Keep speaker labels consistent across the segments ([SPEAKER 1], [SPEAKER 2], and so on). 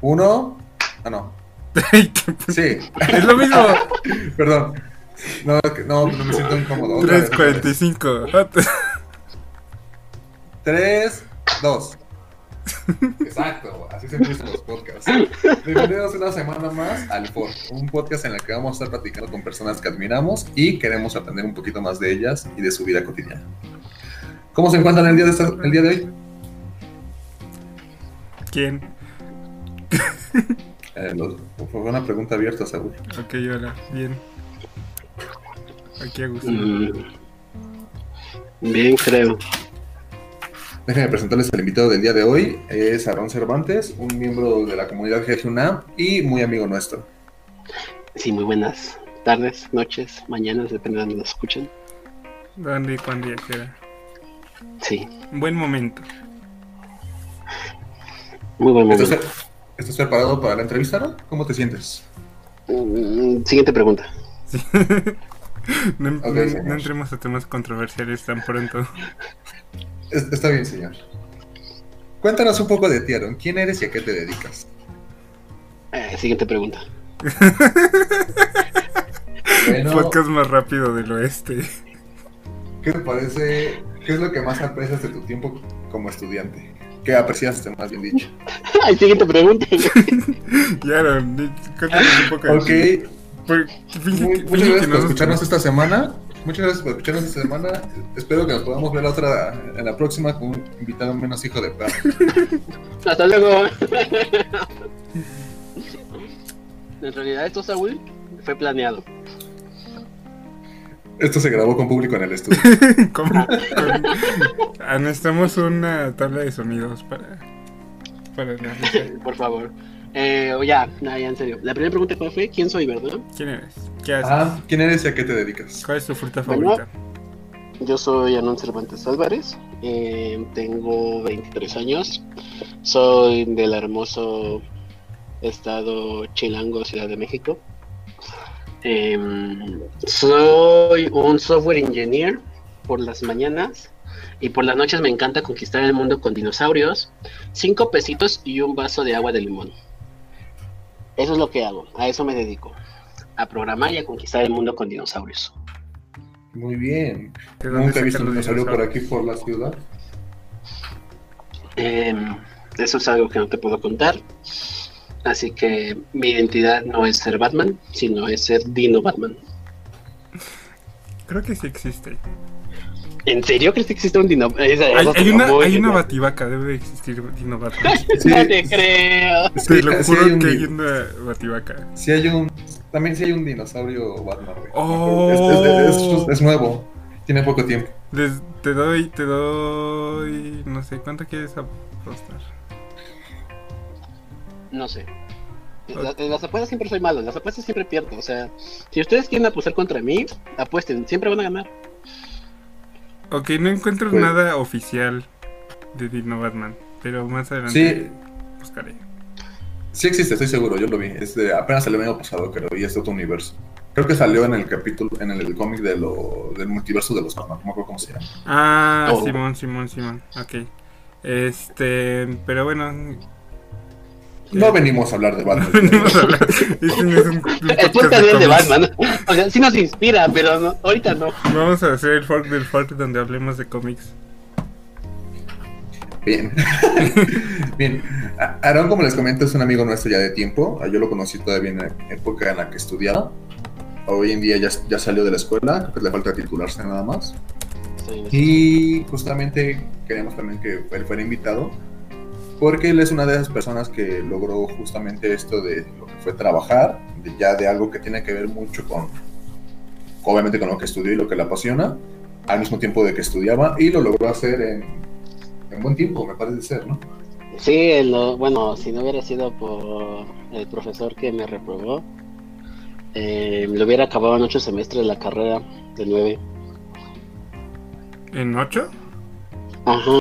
[SPEAKER 1] Uno. Ah, no. Sí.
[SPEAKER 2] Es lo mismo.
[SPEAKER 1] Perdón. No, no, no me siento incómodo. Otra vez, otra vez.
[SPEAKER 2] 3.45.
[SPEAKER 1] Tres, dos. Exacto, así se empiezan los podcasts. Bienvenidos una semana más al Ford, un podcast en el que vamos a estar platicando con personas que admiramos y queremos aprender un poquito más de ellas y de su vida cotidiana. ¿Cómo se encuentran el día de, esta- el día de hoy?
[SPEAKER 2] ¿Quién?
[SPEAKER 1] Eh, los- fue una pregunta abierta, Saúl.
[SPEAKER 2] Ok, hola. Bien. Aquí a gusto.
[SPEAKER 3] Mm. Bien, creo.
[SPEAKER 1] Déjenme presentarles al invitado del día de hoy. Es Aaron Cervantes, un miembro de la comunidad GGUNAM y muy amigo nuestro.
[SPEAKER 3] Sí, muy buenas tardes, noches, mañanas, depende de donde nos escuchen.
[SPEAKER 2] ¿Dónde y cuándo ya quiera?
[SPEAKER 3] Sí,
[SPEAKER 2] buen momento.
[SPEAKER 3] muy buen
[SPEAKER 1] ¿Estás,
[SPEAKER 3] momento.
[SPEAKER 1] Estás preparado para la entrevista, no? ¿Cómo te sientes?
[SPEAKER 3] Mm, Siguiente pregunta.
[SPEAKER 2] No,
[SPEAKER 1] Ok,
[SPEAKER 2] no-
[SPEAKER 1] señor.
[SPEAKER 2] no entremos a temas controversiales tan pronto.
[SPEAKER 1] Es- Está bien, señor. Cuéntanos un poco de ti, Aaron. ¿Quién eres y a qué te dedicas?
[SPEAKER 3] Eh, siguiente pregunta.
[SPEAKER 1] Bueno,
[SPEAKER 2] Podcast más rápido del oeste.
[SPEAKER 1] ¿qué te parece? ¿Qué es lo que más aprecias de tu tiempo como estudiante? ¿Qué apreciaste, más bien dicho?
[SPEAKER 3] Ay, siguiente pregunta.
[SPEAKER 2] Cuéntanos un poco de
[SPEAKER 1] Ok,
[SPEAKER 2] que-
[SPEAKER 1] muchas
[SPEAKER 2] que
[SPEAKER 1] gracias por
[SPEAKER 2] nos
[SPEAKER 1] escucharnos esta semana. Muchas gracias por escucharnos esta semana. Espero que nos podamos ver la otra, en la próxima con un invitado menos hijo de perro.
[SPEAKER 3] Hasta luego. En realidad, esto, Saúl, fue planeado.
[SPEAKER 1] Esto se grabó con público en el estudio.
[SPEAKER 2] ¿Cómo? Con- necesitamos una tabla de sonidos para, para.
[SPEAKER 3] Por favor. Eh, o ya, no, ya en serio. La primera pregunta cuál fue, ¿quién soy, verdad?
[SPEAKER 2] ¿Quién eres? ¿Qué haces?
[SPEAKER 1] Ah, ¿quién eres y a qué te dedicas?
[SPEAKER 2] ¿Cuál es tu fruta
[SPEAKER 3] Bueno,
[SPEAKER 2] favorita?
[SPEAKER 3] Yo soy Anon Cervantes Álvarez, eh, tengo 23 años, soy del hermoso estado Chilango, Ciudad de México. Em, soy un software engineer por las mañanas y por las noches me encanta conquistar el mundo con dinosaurios, cinco pesitos y un vaso de agua de limón. Eso es lo que hago, a eso me dedico, a programar y a conquistar el mundo con dinosaurios.
[SPEAKER 1] Muy bien.
[SPEAKER 2] ¿De dónde
[SPEAKER 1] Nunca he visto un dinosaurio por aquí, por la ciudad.
[SPEAKER 3] Em, eso es algo que no te puedo contar. Así que mi identidad no es ser Batman, sino es ser Dino Batman.
[SPEAKER 2] Creo que sí existe.
[SPEAKER 3] ¿En serio crees que existe un Dino? Esa-
[SPEAKER 2] Hay, hay una, hay una bativaca, debe de existir Dino Batman.
[SPEAKER 1] Sí,
[SPEAKER 3] No te creo.
[SPEAKER 1] sí,
[SPEAKER 2] Te lo
[SPEAKER 1] sí
[SPEAKER 2] juro
[SPEAKER 1] hay un
[SPEAKER 2] que hay una bativaca.
[SPEAKER 1] sí hay un. También sí hay un dinosaurio Batman.
[SPEAKER 2] Oh.
[SPEAKER 1] Es, es- es- es nuevo. Tiene poco tiempo.
[SPEAKER 2] Les- te doy, te doy. No sé, ¿cuánto quieres apostar?
[SPEAKER 3] No sé. La- en las apuestas siempre soy malo, en las apuestas siempre pierdo. O sea, si ustedes quieren apostar contra mí, apuesten, siempre van a ganar.
[SPEAKER 2] Ok, no encuentro
[SPEAKER 1] Pues-
[SPEAKER 2] nada oficial de Dino Batman, pero más adelante
[SPEAKER 1] Sí,
[SPEAKER 2] buscaré.
[SPEAKER 1] sí existe, estoy seguro. Yo lo vi. Es de- apenas el año pasado, creo. Y es de otro universo. Creo que salió en el capítulo, en el, cómic de lo, del multiverso de los Batman. No me acuerdo cómo se llama.
[SPEAKER 2] Ah,
[SPEAKER 3] Oh.
[SPEAKER 2] Simón, Simón, Simón. Ok. Este, pero bueno.
[SPEAKER 1] No venimos a hablar de Batman.
[SPEAKER 2] venimos a hablar. Este no es un, un
[SPEAKER 3] El
[SPEAKER 2] podcast
[SPEAKER 3] de
[SPEAKER 2] cómics.
[SPEAKER 3] Batman. O sea, sí nos inspira, pero no- ahorita no.
[SPEAKER 2] Vamos a hacer el fork del fork donde hablemos de cómics.
[SPEAKER 1] Bien. Bien. A- Aaron, como les comento, es un amigo nuestro ya de tiempo. Ah, Yo lo conocí todavía en la época en la que estudiaba. Hoy en día ya, ya salió de la escuela, creo que le falta titularse nada más.
[SPEAKER 3] Sí.
[SPEAKER 1] Y justamente queríamos también que él fuera invitado, porque él es una de esas personas que logró justamente esto de lo que fue trabajar, de ya de algo que tiene que ver mucho con, obviamente con lo que estudió y lo que le apasiona, al mismo tiempo de que estudiaba, y lo logró hacer en, en buen tiempo, me parece ser, ¿no?
[SPEAKER 3] Sí, lo- bueno, si no hubiera sido por el profesor que me reprobó, eh, lo hubiera acabado en ocho semestres la carrera de nueve.
[SPEAKER 2] ¿En 8?
[SPEAKER 3] Ajá.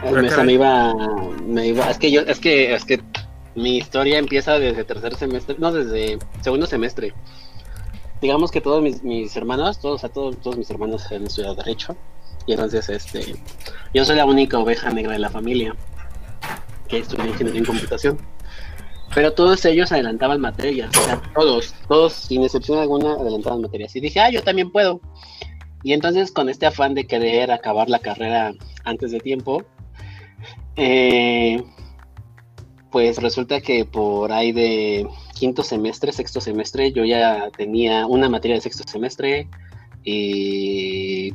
[SPEAKER 2] Ah,
[SPEAKER 3] Me,
[SPEAKER 2] caray.
[SPEAKER 3] me iba, me iba, es que yo, es que, es que mi historia empieza desde tercer semestre, no, desde segundo semestre. Digamos que todos mis, mis hermanos, todos, sea, todos, todos mis hermanos han estudiado Derecho. Y entonces, este, yo soy la única oveja negra de la familia. que estudié ingeniería en computación. Pero todos ellos adelantaban materias, o sea, todos, todos, sin excepción alguna, adelantaban materias. Y dije, ah, yo también puedo. Y entonces, con este afán de querer acabar la carrera antes de tiempo, eh, pues resulta que por ahí de quinto semestre, sexto semestre, yo ya tenía una materia de sexto semestre y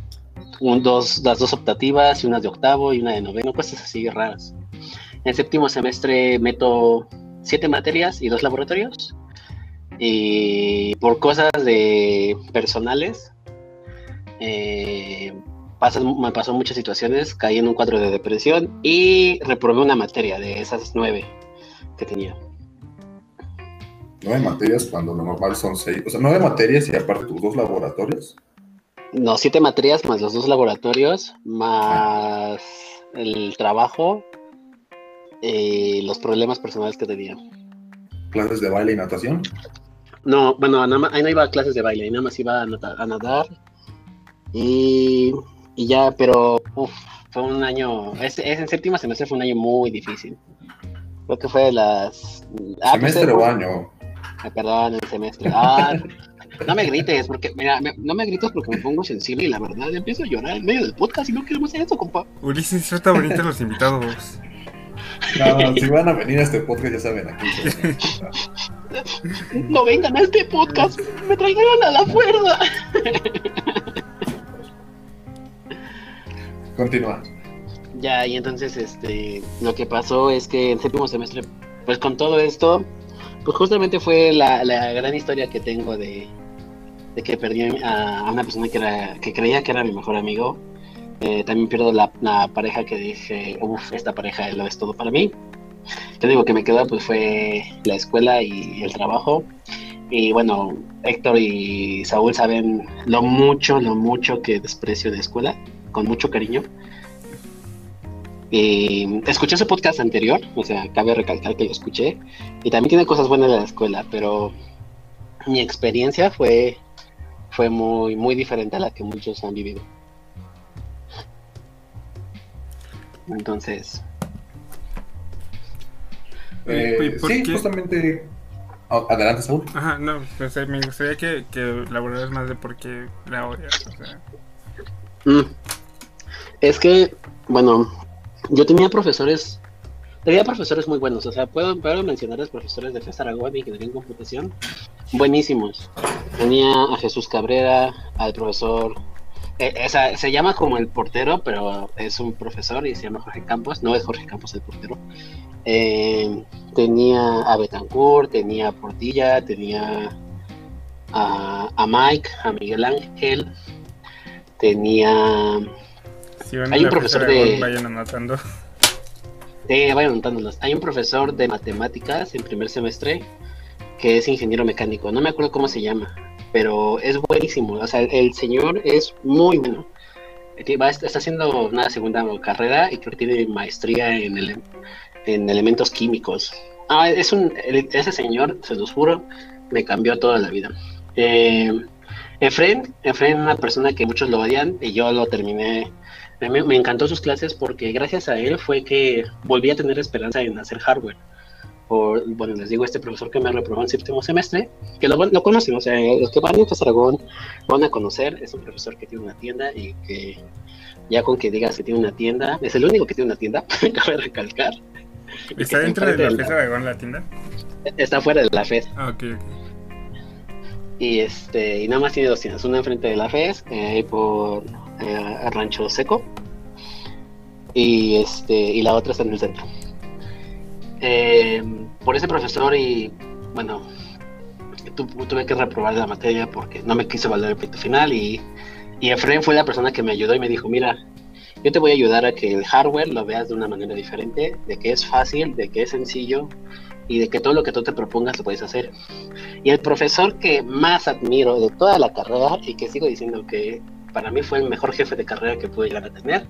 [SPEAKER 3] dos, las dos optativas y una de octavo y una de noveno, cosas así raras. En séptimo semestre meto siete materias y dos laboratorios. Y por cosas de personales, eh, me pasó muchas situaciones, caí en un cuadro de depresión y reprobé una materia de esas nueve que tenía.
[SPEAKER 1] Nueve materias cuando lo normal son seis. O sea, nueve materias y aparte tus dos laboratorios.
[SPEAKER 3] No, siete materias más los dos laboratorios, más el trabajo y los problemas personales que tenía.
[SPEAKER 1] ¿Clases de baile y natación?
[SPEAKER 3] No, bueno, ahí no iba a clases de baile, nada más iba a, nadar. Y, ya, pero fue un año, es, en séptimo semestre fue un año muy difícil. Creo que fue de las...
[SPEAKER 1] Ah, pues, ¿Semestre o año?
[SPEAKER 3] Ah, perdón, el semestre. Ah, no me grites, porque, mira, no me grites porque me pongo sensible y la verdad empiezo a llorar en medio del podcast y no queremos hacer eso, compa.
[SPEAKER 2] Ulises, trata bonito a los invitados.
[SPEAKER 1] No, si van a venir a este podcast ya saben aquí.
[SPEAKER 3] No vengan a este podcast, me trajeron a la fuerza.
[SPEAKER 1] Continúa.
[SPEAKER 3] Ya, y entonces este lo que pasó es que en séptimo semestre, pues con todo esto, pues justamente fue la, gran historia que tengo de, que perdí a, una persona que, era, que creía que era mi mejor amigo. Eh, también pierdo la, pareja que dije, uff, esta pareja lo es todo para mí. Lo único que me quedó pues fue la escuela y el trabajo. Y bueno, Héctor y Saúl saben lo mucho, lo mucho que desprecio de escuela, con mucho cariño. Y escuché ese podcast anterior, o sea, cabe recalcar que lo escuché. Y también tiene cosas buenas de la escuela, pero mi experiencia fue, fue muy, muy diferente a la que muchos han vivido. Entonces.
[SPEAKER 1] Eh, sí, justamente. Oh, adelante, Saúl.
[SPEAKER 2] Ajá, no, pues, me gustaría que, que elaboraras más de por qué la odias.
[SPEAKER 3] Mm. Es que, bueno, yo tenía profesores, tenía profesores muy buenos, o sea, puedo, puedo mencionar los profesores de FES Aragón y que tenían computación, buenísimos. Tenía a Jesús Cabrera, al profesor, eh, se llama como el portero, pero es un profesor y se llama Jorge Campos, no es Jorge Campos el portero. Eh, tenía a Betancourt, tenía a Portilla, tenía a, a Mike, a Miguel Ángel, tenía hay un profesor de.
[SPEAKER 2] Vayan anotando.
[SPEAKER 3] vayan anotándolos. Hay un profesor de matemáticas en primer semestre que es ingeniero mecánico. No me acuerdo cómo se llama, pero es buenísimo. O sea, el señor es muy bueno. está haciendo una segunda carrera y creo que tiene maestría en, en elementos químicos. Ah, es un, ese señor, se los juro, me cambió toda la vida. Eh, Efren, Efren es una persona que muchos lo odian y yo lo terminé me, encantó sus clases porque gracias a él fue que volví a tener esperanza en hacer hardware. Por, bueno, les digo, este profesor que me reprobó en séptimo semestre, que lo, lo conocen, o sea, los que van a Aragón van a conocer, es un profesor que tiene una tienda y que ya con que digas que tiene una tienda, es el único que tiene una tienda, cabe recalcar.
[SPEAKER 2] ¿Está dentro de la FES Aragón la tienda?
[SPEAKER 3] Está fuera de la FES.
[SPEAKER 2] Ah, ok,
[SPEAKER 3] Y, este, y nada más tiene dos tiendas, una enfrente de la FES, eh, por eh, Rancho Seco y este y la otra está en el centro. Eh, por ese profesor y bueno tuve que reprobar la materia porque no me quiso valer el proyecto final y, y Efraín fue la persona que me ayudó y me dijo mira yo te voy a ayudar a que el hardware lo veas de una manera diferente, de que es fácil, de que es sencillo y de que todo lo que tú te propongas lo puedes hacer. Y el profesor que más admiro de toda la carrera y que sigo diciendo que para mí fue el mejor jefe de carrera que pude llegar a tener,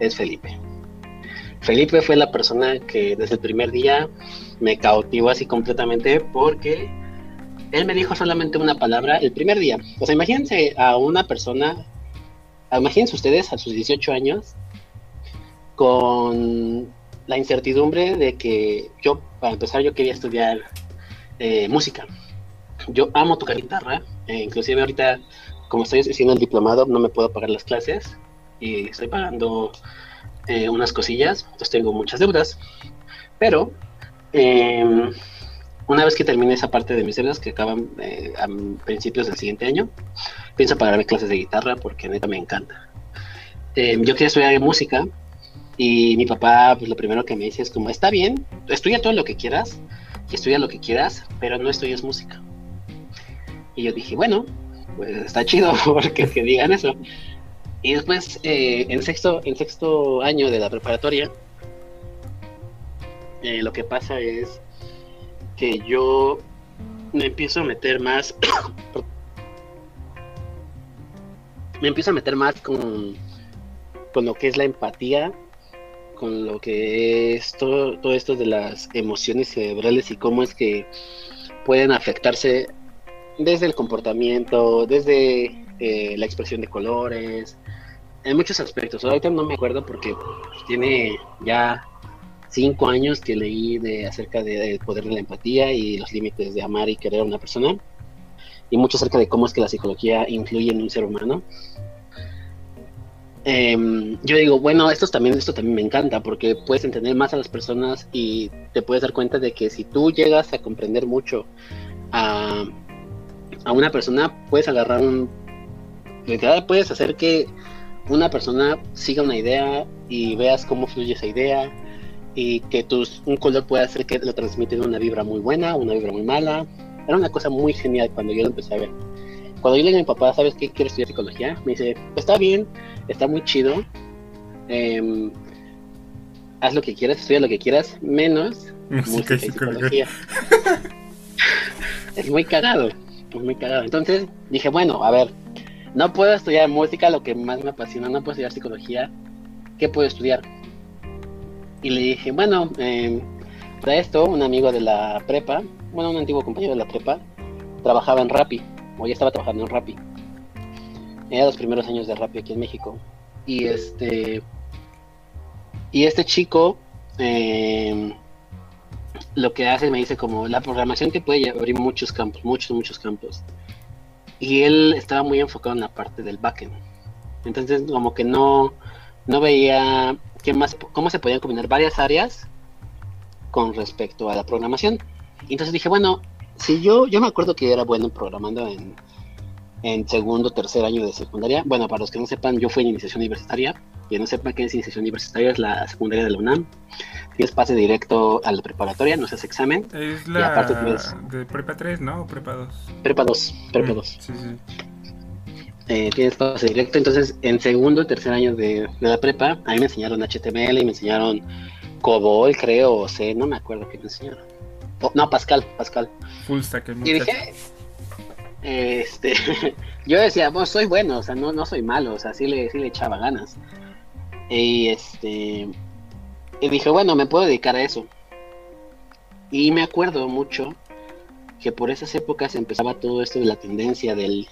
[SPEAKER 3] es Felipe. Felipe fue la persona que desde el primer día me cautivó así completamente porque él me dijo solamente una palabra el primer día. O sea, imagínense a una persona, imagínense ustedes a sus 18 años con la incertidumbre de que yo, para empezar, yo quería estudiar eh, música. Yo amo tocar guitarra, eh, inclusive ahorita, como estoy haciendo el diplomado, no me puedo pagar las clases y estoy pagando eh, unas cosillas, entonces tengo muchas deudas. Pero em, una vez que termine esa parte de mis deudas, que acaban a principios del siguiente año, pienso pagarme clases de guitarra porque neta me encanta. Em, yo quería estudiar música y mi papá, pues lo primero que me dice es como, está bien, estudia todo lo que quieras, y estudia lo que quieras, pero no estudies música. Y yo dije, bueno, pues está chido porque que digan eso. Y después, eh, en, sexto, en sexto año de la preparatoria, eh, lo que pasa es que yo me empiezo a meter más, me empiezo a meter más con, con lo que es la empatía con lo que es todo, todo esto de las emociones cerebrales y cómo es que pueden afectarse desde el comportamiento, desde eh, la expresión de colores, en muchos aspectos. Ahorita no me acuerdo porque tiene ya cinco años que leí de acerca del poder de la empatía y los límites de amar y querer a una persona y mucho acerca de cómo es que la psicología influye en un ser humano. Em, yo digo, bueno, esto también, esto también me encanta porque puedes entender más a las personas y te puedes dar cuenta de que si tú llegas a comprender mucho a, a una persona, puedes agarrar un... Literal, puedes hacer que una persona siga una idea y veas cómo fluye esa idea y que tus, un color puede hacer que lo transmiten una vibra muy buena, una vibra muy mala. Era una cosa muy genial cuando yo lo empecé a ver. Cuando yo le digo a mi papá, ¿sabes qué? Quiero estudiar psicología. Me dice, está bien, está muy chido. Em, haz lo que quieras, estudia lo que quieras, menos música, y psicología. es muy cagado, es muy cagado. Entonces dije, bueno, a ver, no puedo estudiar música, lo que más me apasiona, no puedo estudiar psicología, ¿qué puedo estudiar? Y le dije, bueno, eh, para esto, un amigo de la prepa, bueno, un antiguo compañero de la prepa, trabajaba en Rappi, o ya estaba trabajando en Rappi. Era los primeros años de Rappi aquí en México. Y este. Y este chico. Em, lo que hace me dice como la programación te puede abrir muchos campos, muchos, muchos campos. Y él estaba muy enfocado en la parte del backend. Entonces como que no, no veía qué más, cómo se podían combinar varias áreas con respecto a la programación. Entonces dije, bueno, si yo, yo me acuerdo que era bueno programando en, en segundo, tercer año de secundaria. Bueno, para los que no sepan, yo fui en iniciación universitaria. Quien no sepa qué es universitaria, es la secundaria de la UNAM. Tienes pase directo a la preparatoria, no haces examen.
[SPEAKER 2] Es la de prepa 3, ¿no? O prepa 2.
[SPEAKER 3] Prepa 2, prepa 2. Mm, sí, sí. Eh, tienes pase directo, entonces en segundo y tercer año de, la prepa, a mí me enseñaron HTML y me enseñaron COBOL, creo, o C, no me acuerdo qué me enseñaron. no, Pascal, Pascal.
[SPEAKER 2] Full stack.
[SPEAKER 3] Y dije, este, yo decía, pues soy bueno, o sea, no, no soy malo, o sea, sí le, sí le echaba ganas. Y este, y dije, bueno, me puedo dedicar a eso. Y me acuerdo mucho que por esas épocas empezaba todo esto de la tendencia del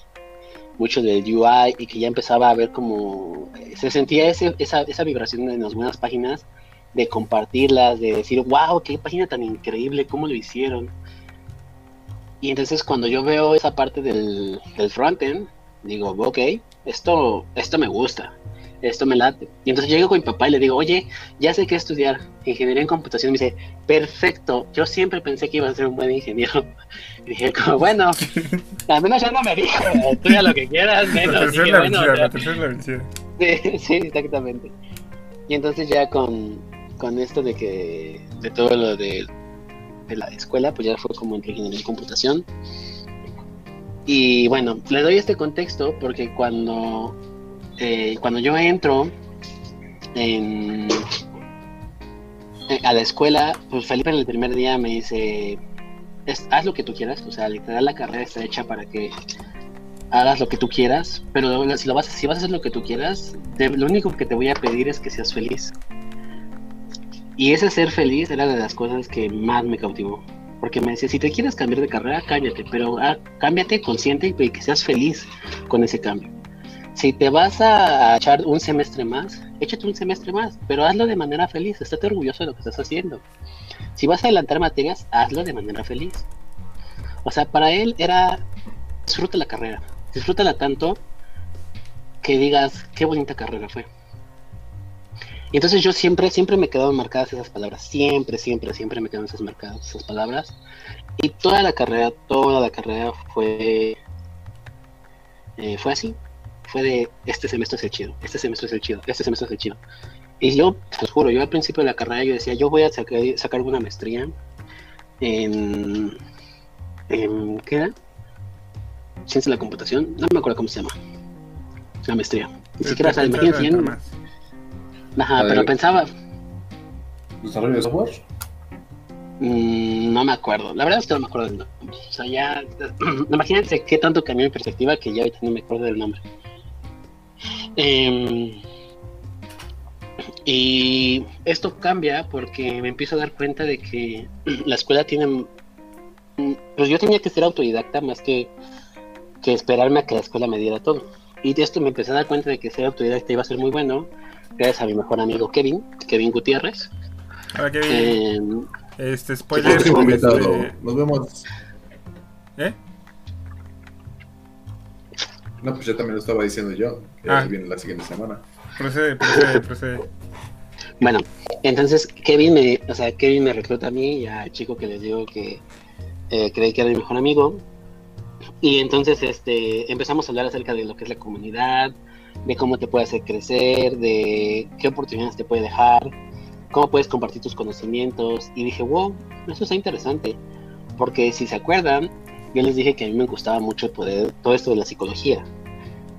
[SPEAKER 3] mucho del UI y que ya empezaba a ver como se sentía ese, esa, esa vibración en las buenas páginas de compartirlas, de decir, wow, qué página tan increíble, cómo lo hicieron. Y entonces cuando yo veo esa parte del, del frontend, digo, ok, esto, esto me gusta, esto me late. Y entonces llego con mi papá y le digo, oye, ya sé qué estudiar, ingeniería en computación. Y me dice, perfecto, yo siempre pensé que iba a ser un buen ingeniero. Y dije, como, bueno, al menos ya no me dijo, estudia lo que quieras, menos.
[SPEAKER 2] La la bueno, la
[SPEAKER 3] Sí, sí, exactamente. Y entonces ya con, con esto de que, de todo lo de de la escuela, pues ya fue como entre ingeniería y computación. Y bueno, le doy este contexto porque cuando, eh, cuando yo entro en, eh, a la escuela, pues Felipe en el primer día me dice, haz lo que tú quieras, o sea, literal la carrera está hecha para que hagas lo que tú quieras, pero si, lo vas, si vas a hacer lo que tú quieras, lo único que te voy a pedir es que seas feliz. Y ese ser feliz era de las cosas que más me cautivó. Porque me decía, si te quieres cambiar de carrera, cámbiate, pero ah, cámbiate consciente y que seas feliz con ese cambio. Si te vas a echar un semestre más, échate un semestre más, pero hazlo de manera feliz, estate orgulloso de lo que estás haciendo. Si vas a adelantar materias, hazlo de manera feliz. O sea, para él era disfruta la carrera, disfrútala tanto que digas qué bonita carrera fue. Y entonces yo siempre, siempre me quedaban marcadas esas palabras, siempre, siempre, siempre me quedaban esas marcadas esas palabras. Y toda la carrera, toda la carrera fue, eh, fue así, fue de este semestre es el chido, este semestre es el chido, este semestre es el chido. Y yo, te juro, yo al principio de la carrera yo decía, yo voy a sacar, sacar una maestría en, en, ¿qué era? Ciencia de la computación, no me acuerdo cómo se llama. La maestría. Ni siquiera, o sea, imagínate, yo no- Ajá,
[SPEAKER 1] A
[SPEAKER 3] pero
[SPEAKER 1] ver.
[SPEAKER 3] pensaba,
[SPEAKER 1] ¿Desarrollo de software?
[SPEAKER 3] mm, no me acuerdo, la verdad es que no me acuerdo del nombre. O sea, ya, imagínense qué tanto cambió mi perspectiva que ya ahorita no me acuerdo del nombre. Em, y esto cambia porque me empiezo a dar cuenta de que la escuela tiene. Pues yo tenía que ser autodidacta más que, que esperarme a que la escuela me diera todo. Y de esto me empecé a dar cuenta de que ser autodidacta iba a ser muy bueno, gracias a mi mejor amigo Kevin, Kevin Gutiérrez.
[SPEAKER 2] Ahora que
[SPEAKER 3] Em,
[SPEAKER 2] este spoiler. Este,
[SPEAKER 1] Nos vemos.
[SPEAKER 2] ¿Eh?
[SPEAKER 1] No, pues ya también lo estaba diciendo yo. Que
[SPEAKER 2] Ah.
[SPEAKER 1] viene la siguiente semana.
[SPEAKER 2] Procede, procede, procede.
[SPEAKER 3] Bueno, entonces Kevin me, o sea, Kevin me recluta a mí y al chico que les digo que eh, creí que era mi mejor amigo. Y entonces este, empezamos a hablar acerca de lo que es la comunidad, de cómo te puede hacer crecer, de qué oportunidades te puede dejar, cómo puedes compartir tus conocimientos. Y dije, wow, eso está interesante. Porque si se acuerdan, yo les dije que a mí me gustaba mucho poder, todo esto de la psicología.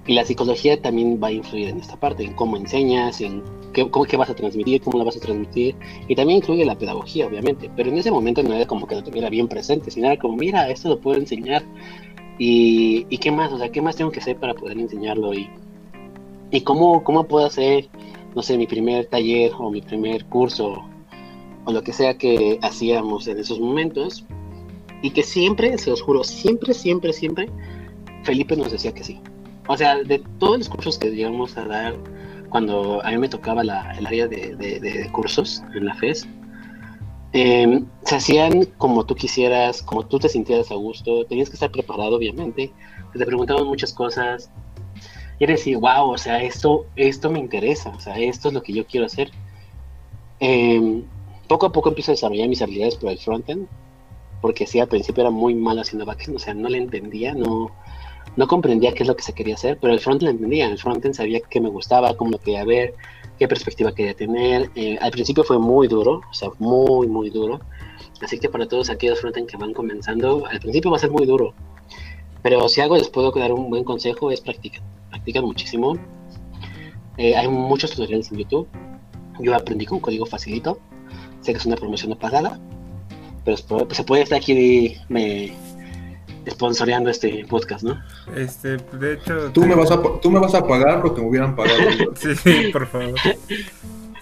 [SPEAKER 3] Y la psicología también va a influir en esta parte, en cómo enseñas, en qué, cómo, qué vas a transmitir, cómo la vas a transmitir. Y también incluye la pedagogía, obviamente. Pero en ese momento no era como que lo tuviera bien presente, sino era como, mira, esto lo puedo enseñar. Y, y qué más, o sea, qué más tengo que hacer para poder enseñarlo. Y, y cómo, cómo puedo hacer, no sé, mi primer taller o mi primer curso o lo que sea que hacíamos en esos momentos. Y que siempre, se los juro, siempre, siempre, siempre, Felipe nos decía que sí. O sea, de todos los cursos que llegamos a dar, cuando a mí me tocaba la, el área de, de- de cursos en la FES, eh, se hacían como tú quisieras, como tú te sintieras a gusto, tenías que estar preparado, obviamente, te preguntaban muchas cosas, y era decir, wow, o sea, esto, esto me interesa, o sea, esto es lo que yo quiero hacer. Eh, poco a poco empiezo a desarrollar mis habilidades por el frontend, porque sí, al principio era muy mal haciendo backend, o sea, no le entendía, no, no comprendía qué es lo que se quería hacer, pero el frontend lo entendía, el frontend sabía qué me gustaba, cómo lo quería ver, qué perspectiva quería tener. Eh, al principio fue muy duro, o sea, muy, muy duro. Así que para todos aquellos frontend que van comenzando, al principio va a ser muy duro. Pero si algo les puedo dar un buen consejo es practicar. Practican muchísimo. Eh, hay muchos tutoriales en YouTube. Yo aprendí con código facilito. Sé que es una promoción no pagada. Pero se puede estar aquí me sponsoreando este podcast, ¿no?
[SPEAKER 2] Este, de hecho.
[SPEAKER 1] Tú
[SPEAKER 2] te-
[SPEAKER 1] me, vas a, tú me vas a pagar lo que me hubieran pagado.
[SPEAKER 2] Sí, sí, por favor.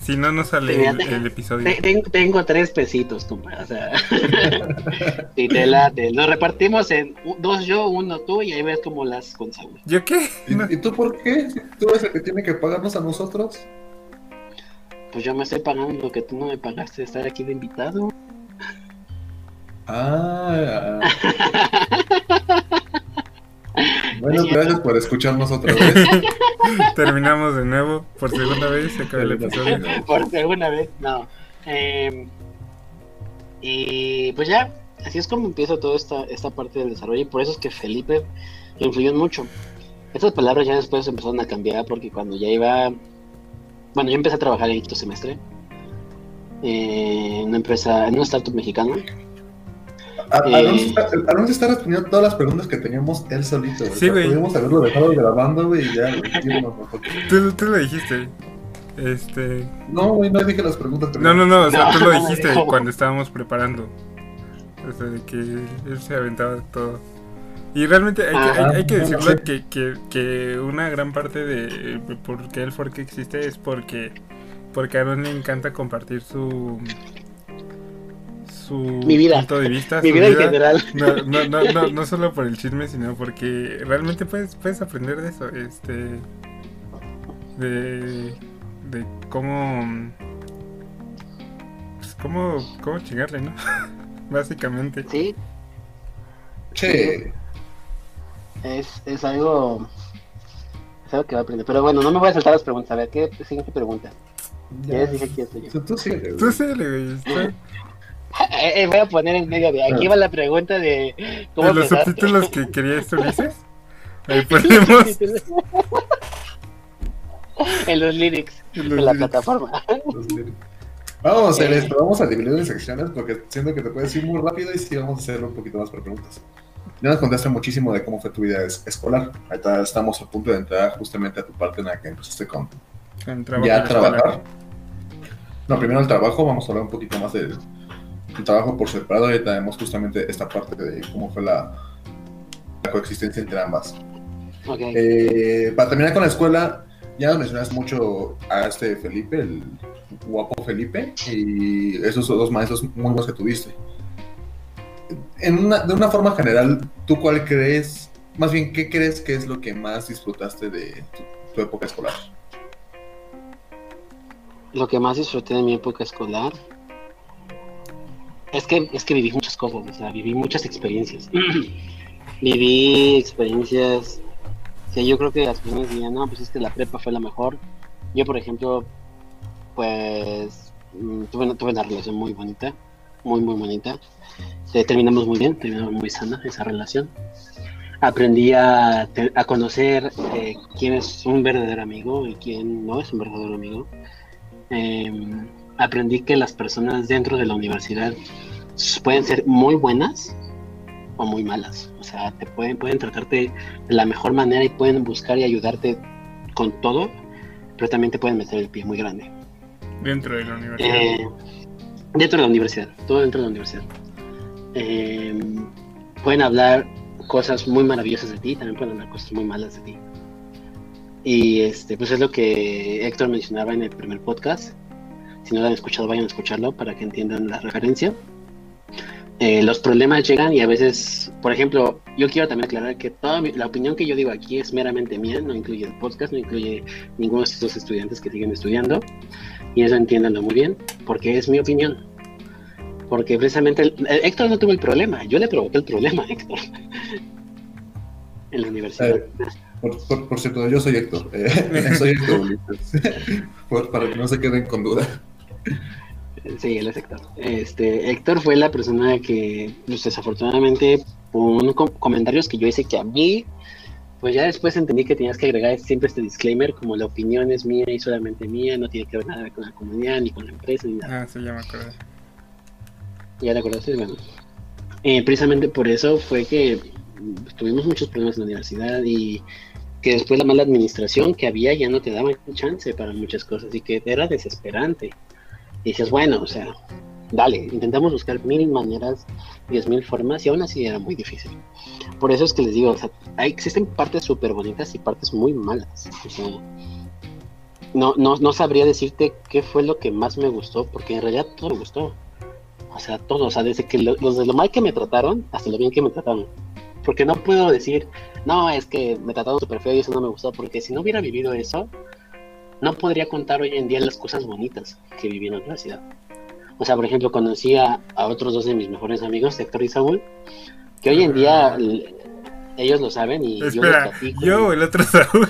[SPEAKER 2] Si no, no sale
[SPEAKER 3] Mira,
[SPEAKER 2] el,
[SPEAKER 3] te-
[SPEAKER 2] el episodio.
[SPEAKER 3] Te- Tengo, tengo tres pesitos, compa. O sea, y te late. Lo repartimos en dos yo, uno tú, y ahí ves como las con Saúl.
[SPEAKER 2] ¿Yo qué? No.
[SPEAKER 1] ¿Y, tú por qué? Tú eres el que tiene que pagarnos a nosotros.
[SPEAKER 3] Pues yo me estoy pagando lo que tú no me pagaste de estar aquí de invitado.
[SPEAKER 1] Ah. Bueno, gracias por escucharnos otra vez.
[SPEAKER 2] Terminamos de nuevo. Por segunda vez se acaba el episodio.
[SPEAKER 3] Por alguna vez, no. Eh, y pues ya, así es como empieza toda esta, esta parte del desarrollo. Y por eso es que Felipe influyó mucho. Estas palabras ya después empezaron a cambiar porque cuando ya iba. Bueno, yo empecé a trabajar en quinto semestre. eh, en una empresa, en una startup mexicana. Eh.
[SPEAKER 1] Alonso está- Alonso está respondiendo todas las preguntas que teníamos él solito. güey.
[SPEAKER 2] Sí, güey.
[SPEAKER 1] Podríamos haberlo dejado grabando, güey, y ya, güey.
[SPEAKER 2] Tú, tú lo dijiste. Este.
[SPEAKER 1] No, güey, no dije las preguntas. que
[SPEAKER 2] No, no, no. O sea,
[SPEAKER 3] No,
[SPEAKER 2] tú lo dijiste cuando estábamos preparando. O sea, de que él se aventaba todo. Y realmente hay, que- hay- hay que
[SPEAKER 1] Ah,
[SPEAKER 2] decirlo
[SPEAKER 1] sí.
[SPEAKER 2] que, que, que una gran parte de por qué el fork existe es porque porque a Aaron le encanta compartir su su
[SPEAKER 3] Mi vida.
[SPEAKER 2] punto de vista,
[SPEAKER 3] Mi
[SPEAKER 2] su
[SPEAKER 3] vida en general.
[SPEAKER 2] No, no, no, no, no solo por el chisme, sino porque realmente puedes, puedes aprender de eso. Este, de, de cómo, pues cómo, cómo chingarle, ¿no? Básicamente.
[SPEAKER 3] Sí,
[SPEAKER 1] Che,
[SPEAKER 3] es, es algo. Es algo que va a aprender. Pero bueno, no me voy a saltar las preguntas. A ver, ¿qué siguiente pregunta? Ya les dije quién soy yo.
[SPEAKER 1] Tú, tú síguele, güey.
[SPEAKER 2] Tú sí, güey.
[SPEAKER 3] Eh, eh, voy a poner en medio de. Aquí va la pregunta de. ¿Cómo
[SPEAKER 2] En los subtítulos que querías Ulises. Ahí ponemos.
[SPEAKER 3] en los lyrics
[SPEAKER 2] en
[SPEAKER 3] de la
[SPEAKER 2] lyrics.
[SPEAKER 3] plataforma.
[SPEAKER 1] Vamos a hacer
[SPEAKER 3] Eh.
[SPEAKER 1] esto, vamos a dividirlo en secciones porque siento que te puedes ir muy rápido y sí vamos a hacerlo un poquito más por preguntas. Ya nos contaste muchísimo de cómo fue tu vida es- escolar. Ahorita estamos a punto de entrar justamente a tu parte en la que empezaste con ya trabajar. No, primero el trabajo, vamos a hablar un poquito más del, del trabajo por separado y tenemos justamente esta parte de cómo fue la, la coexistencia entre ambas.
[SPEAKER 3] Ok.
[SPEAKER 1] Eh, para terminar con la escuela, ya nos mencionas mucho a este Felipe, el guapo Felipe, y esos dos maestros muy buenos que tuviste. En una- de una forma general, ¿tú cuál crees, más bien, qué crees que es lo que más disfrutaste de tu, tu época escolar?
[SPEAKER 3] Lo que más disfruté de mi época escolar es que, es que viví muchas cosas, o sea, viví muchas experiencias. viví experiencias que yo creo que las personas dirían, no, pues es que la prepa fue la mejor. Yo, por ejemplo, pues mm, tuve, una- tuve una relación muy bonita, muy, muy bonita. Eh, terminamos muy bien, terminamos muy sana esa relación. Aprendí a, a conocer eh, quién es un verdadero amigo y quién no es un verdadero amigo eh, aprendí que las personas dentro de la universidad pueden ser muy buenas o muy malas. O sea, te pueden, pueden tratarte de la mejor manera y pueden buscar y ayudarte con todo, pero también te pueden meter el pie muy grande.
[SPEAKER 2] Dentro de la universidad.
[SPEAKER 3] Eh, dentro de la universidad, todo dentro de la universidad. Eh, pueden hablar cosas muy maravillosas de ti, también pueden hablar cosas muy malas de ti. Y este, pues es lo que Héctor mencionaba en el primer podcast. Si no lo han escuchado, vayan a escucharlo para que entiendan la referencia. Eh, los problemas llegan y a veces, por ejemplo, yo quiero también aclarar que toda mi- la opinión que yo digo aquí es meramente mía, no incluye el podcast, no incluye ninguno de estos estudiantes que siguen estudiando. Y eso entiéndanlo muy bien, porque es mi opinión. Porque precisamente el- el- Héctor no tuvo el problema, yo le provoqué el problema a Héctor. en la universidad.
[SPEAKER 1] Eh, Por, por- por cierto, yo soy Héctor. eh, soy Héctor. Por- para que no se queden con duda.
[SPEAKER 3] Sí, él es Héctor. Este, Héctor fue la persona que, pues, desafortunadamente, por un com- comentarios que yo hice que a mí, pues ya después entendí que tenías que agregar siempre este disclaimer, como la opinión es mía y solamente mía, no tiene que ver nada con la comunidad, ni con la empresa, ni nada.
[SPEAKER 2] Ah, sí, ya me.
[SPEAKER 3] ¿Ya te acordaste? Bueno. Eh, precisamente por eso fue que tuvimos muchos problemas en la universidad y que después la mala administración que había ya no te daba chance para muchas cosas y que era desesperante. Y dices, bueno, o sea, dale, intentamos buscar mil maneras, diez mil formas y aún así era muy difícil. Por eso es que les digo, o sea, hay, existen partes súper bonitas y partes muy malas. O sea, no, no, no sabría decirte qué fue lo que más me gustó, porque en realidad todo me gustó. O sea, todo, o sea, desde que lo, lo mal que me trataron hasta lo bien que me trataron. Porque no puedo decir, no, es que me trataron súper feo y eso no me gustó, porque si no hubiera vivido eso, no podría contar hoy en día las cosas bonitas que viví en la universidad. O sea, por ejemplo, conocí a, a otros dos de mis mejores amigos, Héctor y Saúl, que hoy en día l- ellos lo saben y yo les
[SPEAKER 2] Espera,
[SPEAKER 3] platico.
[SPEAKER 2] yo o el otro Saúl.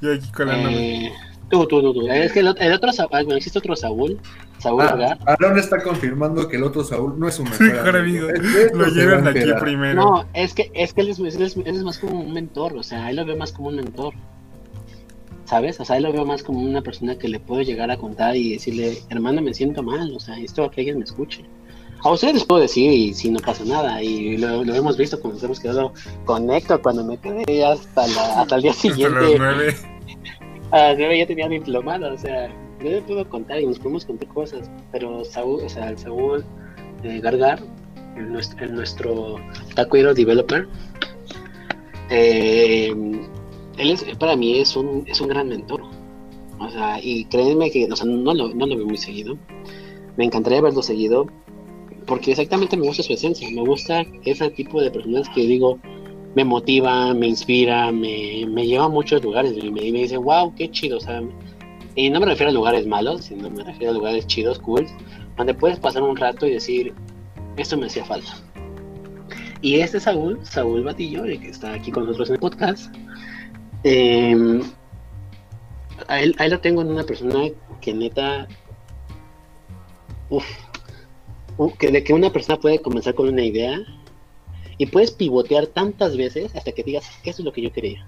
[SPEAKER 2] yo aquí colándome.
[SPEAKER 3] Eh, tú, tú, tú, tú. Es que el, el otro Saúl, bueno, existe otro Saúl, Saúl
[SPEAKER 1] Ah. Aaron está confirmando que el otro Saúl no es un
[SPEAKER 2] Su mejor amigo.
[SPEAKER 1] Esto
[SPEAKER 2] Lo llevan aquí primero.
[SPEAKER 3] No, es que, es que él es, él es- él es más como un mentor, o sea, él lo veo más como un mentor. ¿Sabes? O sea, él lo veo más como una persona que le puedo llegar a contar y decirle, hermano, me siento mal, o sea, esto que alguien me escuche. A ustedes les puedo decir y si no pasa nada, y lo, lo hemos visto como nos hemos quedado con Héctor cuando me quedé hasta, la- hasta el día
[SPEAKER 2] Hasta
[SPEAKER 3] siguiente.
[SPEAKER 2] nueve.
[SPEAKER 3] A las nueve ya tenía mi diplomado, o sea, yo le puedo contar y nos podemos contar cosas, pero Saúl, o sea, el Saúl eh, Gargar, el nuestro, el nuestro Taco Hero Developer, eh, él es, para mí es un, es un gran mentor. O sea, y créanme que, no lo, no lo veo muy seguido. Me encantaría verlo seguido, porque exactamente me gusta su esencia. Me gusta ese tipo de personas que digo, me motiva, me inspira, me, me lleva a muchos lugares y me, dice, wow, qué chido, y no me refiero a lugares malos, sino me refiero a lugares chidos, cool, donde puedes pasar un rato y decir, esto me hacía falta. Y este Saúl, Saúl Batillo, que está aquí con nosotros en el podcast, eh, lo tengo en una persona que neta, uff, que de que una persona puede comenzar con una idea y puedes pivotear tantas veces hasta que digas, eso es lo que yo quería.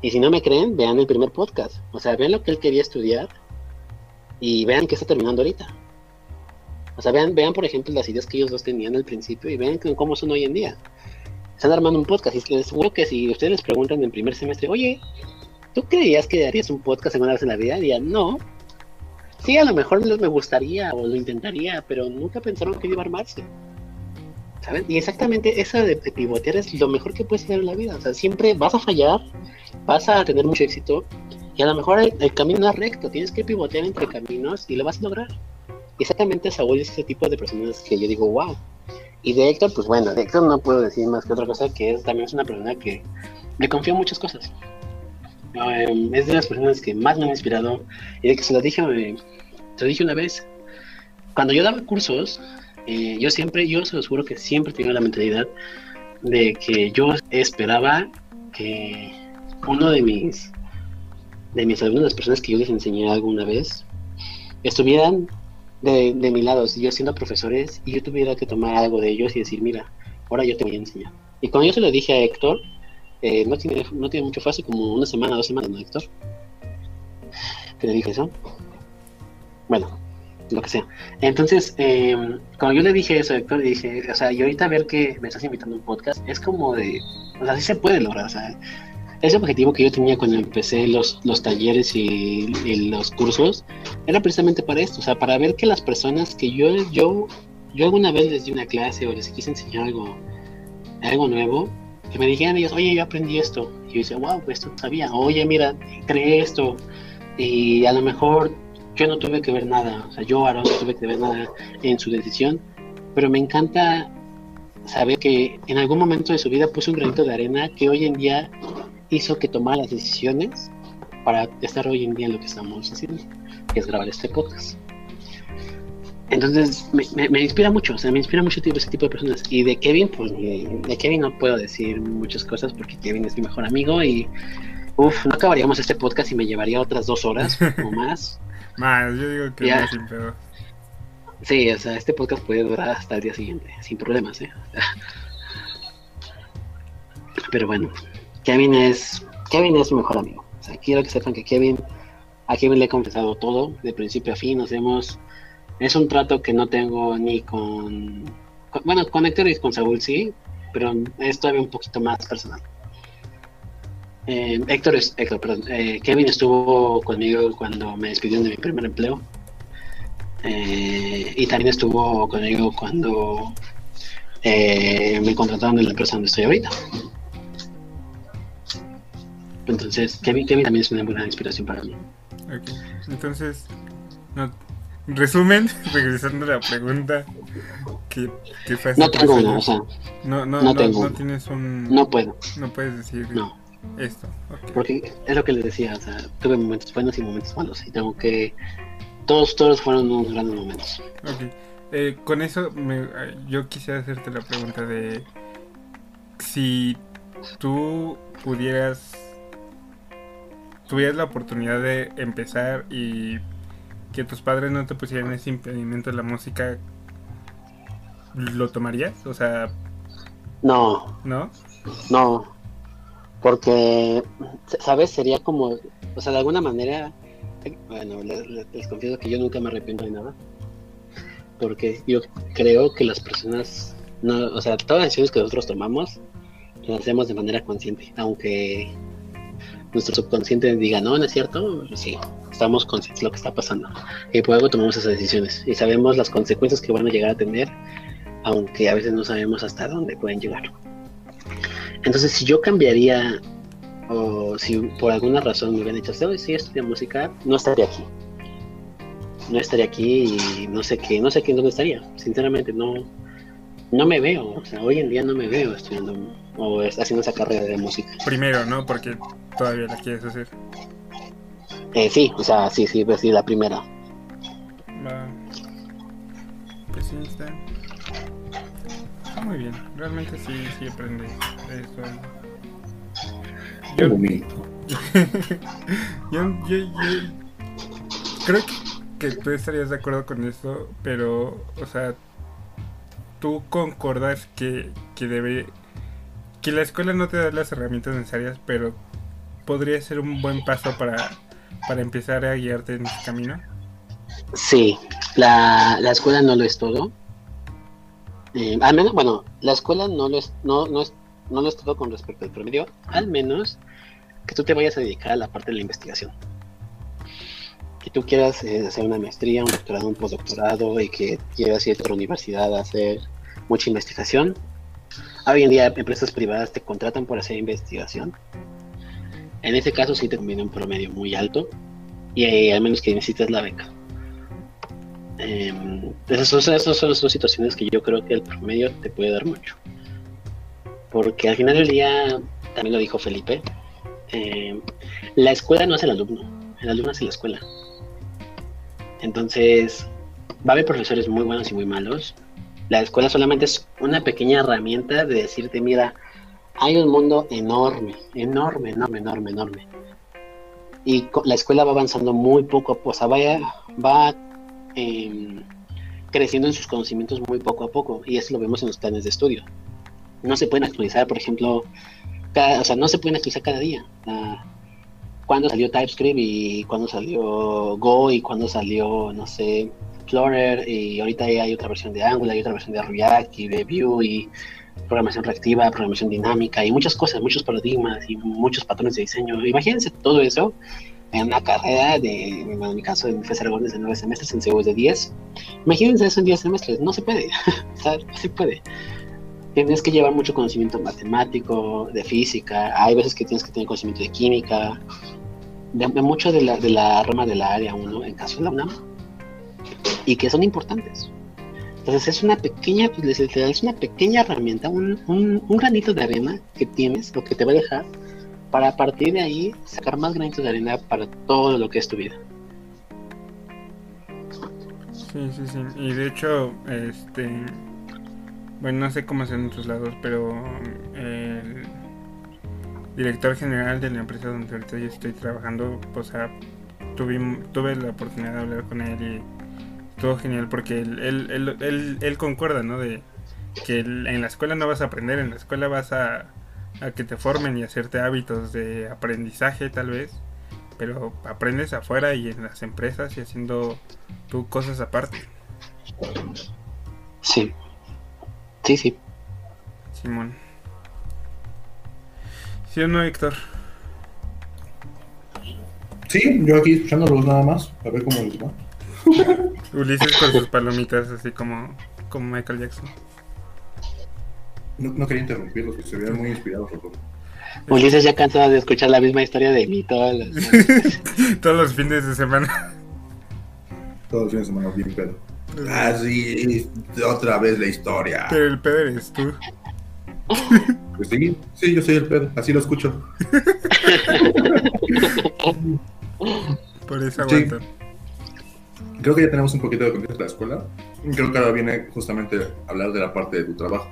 [SPEAKER 3] Y si no me creen, vean el primer podcast. O sea, vean lo que él quería estudiar y vean qué está terminando ahorita. O sea, vean, vean, por ejemplo, las ideas que ellos dos tenían al principio y vean cómo son hoy en día. Están armando un podcast y les seguro que si ustedes les preguntan en primer semestre, oye, ¿tú creías que harías un podcast alguna vez en la vida? Dirían, no. Sí, a lo mejor me gustaría o lo intentaría, pero nunca pensaron que iba a armarse. ¿Saben? Y exactamente esa de, pivotear es lo mejor que puedes hacer en la vida. O sea, siempre vas a fallar, vas a tener mucho éxito y a lo mejor el, camino no es recto, tienes que pivotear entre caminos y lo vas a lograr. Exactamente Saúl es ese tipo de personas que yo digo, wow. Y de Héctor, pues bueno, de Héctor no puedo decir más que otra cosa, que es, también es una persona que le confío muchas cosas. Um, es de las personas que más me han inspirado y de que se lo dije, eh, lo dije una vez. Cuando yo daba cursos, eh, yo siempre, yo se los juro que siempre tenía la mentalidad de que yo esperaba que uno de mis de mis alumnos, las personas que yo les enseñé alguna vez, estuvieran de, de, mi lado, si yo siendo profesores y yo tuviera que tomar algo de ellos y decir, mira, ahora yo te voy a enseñar. Y cuando yo se lo dije a Héctor, eh, no, tiene, no tiene mucho fácil, como una semana, dos semanas, ¿no, Héctor? Que le dije eso. Bueno, lo que sea. Entonces, eh, cuando yo le dije eso Héctor, dije, o sea, y ahorita ver que me estás invitando a un podcast, es como de, o sea, sí se puede lograr, o sea, ese objetivo que yo tenía cuando empecé los, los talleres y, y, los cursos era precisamente para esto, o sea, para ver que las personas que yo, yo, yo alguna vez les di una clase o les quise enseñar algo, algo nuevo, que me dijeran ellos, oye, yo aprendí esto. Y yo decía, wow, pues esto sabía. Oye, mira, creé esto. Y a lo mejor yo no tuve que ver nada, o sea, yo, Aaron, no tuve que ver nada en su decisión, pero me encanta saber que en algún momento de su vida puso un granito de arena que hoy en día hizo que tomara las decisiones para estar hoy en día en lo que estamos haciendo, que es grabar este podcast. Entonces me, me, me, inspira mucho, o sea, me inspira mucho ese tipo de personas. Y de Kevin, pues de, Kevin no puedo decir muchas cosas porque Kevin es mi mejor amigo y uff, no acabaríamos este podcast y me llevaría otras dos horas o más.
[SPEAKER 2] más, yo digo que
[SPEAKER 3] Ya.
[SPEAKER 2] no, sin pedo.
[SPEAKER 3] Sí, o sea, este podcast puede durar hasta el día siguiente, sin problemas, ¿eh? Pero bueno, Kevin es, Kevin es mi mejor amigo. O sea, quiero que sepan que Kevin, a Kevin le he confesado todo, de principio a fin, nos hemos, es un trato que no tengo ni con, con- bueno, con Héctor y con Saúl sí, pero es todavía un poquito más personal. Eh, Héctor, es, Héctor, perdón, eh, Kevin estuvo conmigo cuando me despidieron de mi primer empleo. Eh, y también estuvo conmigo cuando eh, me contrataron en la empresa donde estoy ahorita. Entonces, Kevin, Kevin también es una buena inspiración para mí.
[SPEAKER 2] Ok, entonces, no, resumen, regresando a la pregunta que fue hace
[SPEAKER 3] No tengo una, o sea,
[SPEAKER 2] no, no,
[SPEAKER 3] no
[SPEAKER 2] no,
[SPEAKER 3] tengo
[SPEAKER 2] no tienes un...
[SPEAKER 3] no puedo,
[SPEAKER 2] no puedes decir
[SPEAKER 3] no.
[SPEAKER 2] esto. ok.
[SPEAKER 3] Porque es lo que les decía, o sea, tuve momentos buenos y momentos malos. Y tengo que. Todos, todos fueron unos grandes momentos.
[SPEAKER 2] Ok. Eh, con eso me, yo quisiera hacerte la pregunta de si tú pudieras tuvieras la oportunidad de empezar y que tus padres no te pusieran ese impedimento de la música ¿lo tomarías? O sea,
[SPEAKER 3] No,
[SPEAKER 2] ¿no?
[SPEAKER 3] no. Porque, ¿sabes? Sería como. O sea, de alguna manera. Bueno, les confieso que yo nunca me arrepiento de nada. Porque yo creo que las personas. No, o sea, todas las decisiones que nosotros tomamos las hacemos de manera consciente. Aunque nuestro subconsciente diga, no, no es cierto, sí, estamos conscientes de lo que está pasando. Y por algo tomamos esas decisiones. Y sabemos las consecuencias que van a llegar a tener, aunque a veces no sabemos hasta dónde pueden llegar. Entonces, si yo cambiaría, o si por alguna razón me hubieran dicho, "Sí, sí, estudia música, no estaría aquí. No estaría aquí y no sé qué, no sé qué dónde estaría. Sinceramente, no, no me veo. O sea, hoy en día no me veo estudiando ¿O haciendo esa carrera de música?
[SPEAKER 2] Primero, ¿no? Porque todavía la quieres hacer.
[SPEAKER 3] Eh, sí, o sea, sí, sí, pues sí, la primera.
[SPEAKER 2] Va. Pues sí, está. Está muy bien. Realmente sí, sí aprende eso. Yo, yo, yo, yo creo que, que tú estarías de acuerdo con eso, pero, o sea, tú concordas que, que debe, que la escuela no te da las herramientas necesarias, pero podría ser un buen paso para, para empezar a guiarte en ese camino.
[SPEAKER 3] Sí, la, la escuela no lo es todo. Eh, al menos, bueno, la escuela no lo es, no, no es, no lo es todo con respecto al promedio, al menos que tú te vayas a dedicar a la parte de la investigación. Que tú quieras eh, hacer una maestría, un doctorado, un postdoctorado y que quieras ir a otra universidad a hacer mucha investigación. Hoy en día empresas privadas te contratan por hacer investigación. En ese caso sí te conviene un promedio muy alto y eh, al menos que necesites la beca. Eh, esas, son, esas son las dos situaciones que yo creo que el promedio te puede dar mucho. Porque al final del día, también lo dijo Felipe, eh, la escuela no es el alumno, el alumno es la escuela. Entonces, va a haber profesores muy buenos y muy malos. La escuela solamente es una pequeña herramienta de decirte, mira, hay un mundo enorme, enorme, enorme, enorme, enorme. Y la escuela va avanzando muy poco o sea, vaya, va eh, creciendo en sus conocimientos muy poco a poco. Y eso lo vemos en los planes de estudio. No se pueden actualizar, por ejemplo, cada, o sea, no se pueden actualizar cada día. Ah, cuándo salió TypeScript y cuándo salió Go y cuándo salió, no sé, Flutter y ahorita hay otra versión de Angular y otra versión de React y de Vue y programación reactiva, programación dinámica y muchas cosas, muchos paradigmas y muchos patrones de diseño. Imagínense todo eso en una carrera de, en mi caso, en FES Aragón es de 9 semestres, en CEU de 10. Imagínense eso en 10 semestres, no se puede, ¿sabes? no se puede. Tienes que llevar mucho conocimiento matemático, de física, hay veces que tienes que tener conocimiento de química, de, de mucho de la, de la rama del área 1 en caso de la UNAM, y que son importantes. Entonces es una pequeña, pues, les- es una pequeña herramienta, un, un, un granito de arena que tienes, lo que te va a dejar, para a partir de ahí sacar más granitos de arena para todo lo que es tu vida.
[SPEAKER 2] Sí, sí, sí. Y de hecho, este. Bueno, no sé cómo es en otros lados, pero el director general de la empresa donde ahorita yo estoy trabajando, o sea, tuve, tuve la oportunidad de hablar con él y estuvo genial porque él, él, él, él, él concuerda, ¿no? De que en la escuela no vas a aprender, en la escuela vas a, a que te formen y hacerte hábitos de aprendizaje tal vez, pero aprendes afuera y en las empresas y haciendo tú cosas aparte,
[SPEAKER 3] Sí, sí, sí.
[SPEAKER 2] Simón. ¿Sí o no, Héctor?
[SPEAKER 1] Sí, yo aquí escuchándolos nada más, a ver cómo les va.
[SPEAKER 2] Ulises con sus palomitas, así como, como Michael Jackson.
[SPEAKER 1] No, no quería interrumpirlos, porque se veían muy inspirados. los dos.
[SPEAKER 3] Ulises ya cansado de escuchar la misma historia de mí todas las
[SPEAKER 2] Todos los fines de semana.
[SPEAKER 1] Todos los fines de semana bien pedo. Ah, sí, otra vez la historia.
[SPEAKER 2] Pero el pedo eres tú.
[SPEAKER 1] Pues sí, sí, yo soy el pedo, así lo escucho.
[SPEAKER 2] Por eso
[SPEAKER 1] Sí. Creo que ya tenemos un poquito de contexto de la escuela. Creo que ahora viene justamente a hablar de la parte de tu trabajo.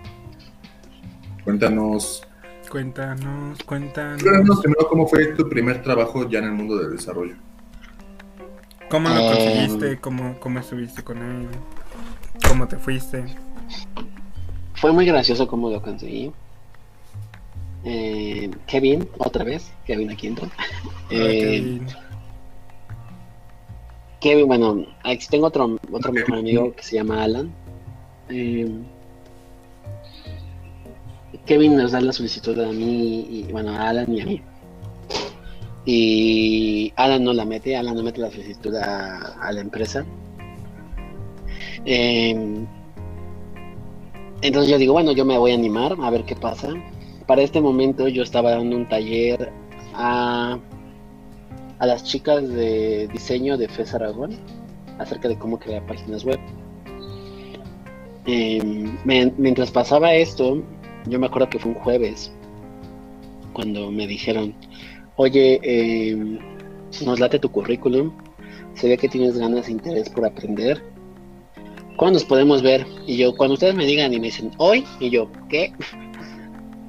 [SPEAKER 1] Cuéntanos,
[SPEAKER 2] Cuéntanos, cuéntanos.
[SPEAKER 1] cuéntanos primero cómo fue tu primer trabajo ya en el mundo del desarrollo.
[SPEAKER 2] ¿Cómo lo
[SPEAKER 3] Eh,
[SPEAKER 2] conseguiste? ¿Cómo, ¿Cómo estuviste con él? ¿Cómo te fuiste?
[SPEAKER 3] Fue muy gracioso cómo lo conseguí. Eh, Kevin, otra vez, Kevin aquí entra.
[SPEAKER 2] Ah,
[SPEAKER 3] Eh,
[SPEAKER 2] Kevin.
[SPEAKER 3] Kevin, bueno, aquí tengo otro, otro mejor amigo que se llama Alan. Eh, Kevin nos da la solicitud a mí, y bueno, a Alan y a mí. Y Alan no la mete, Alan no mete la solicitud a, a la empresa. Eh, entonces yo digo, bueno, yo me voy a animar a ver qué pasa. Para este momento yo estaba dando un taller a a las chicas de diseño de FES Aragón acerca de cómo crear páginas web. Men- mientras pasaba esto, yo me acuerdo que fue un jueves cuando me dijeron, oye, eh, nos late tu currículum, se ve que tienes ganas e interés por aprender. ¿Cuándo nos podemos ver? Y yo, cuando ustedes me digan y me dicen, hoy, y yo, ¿qué?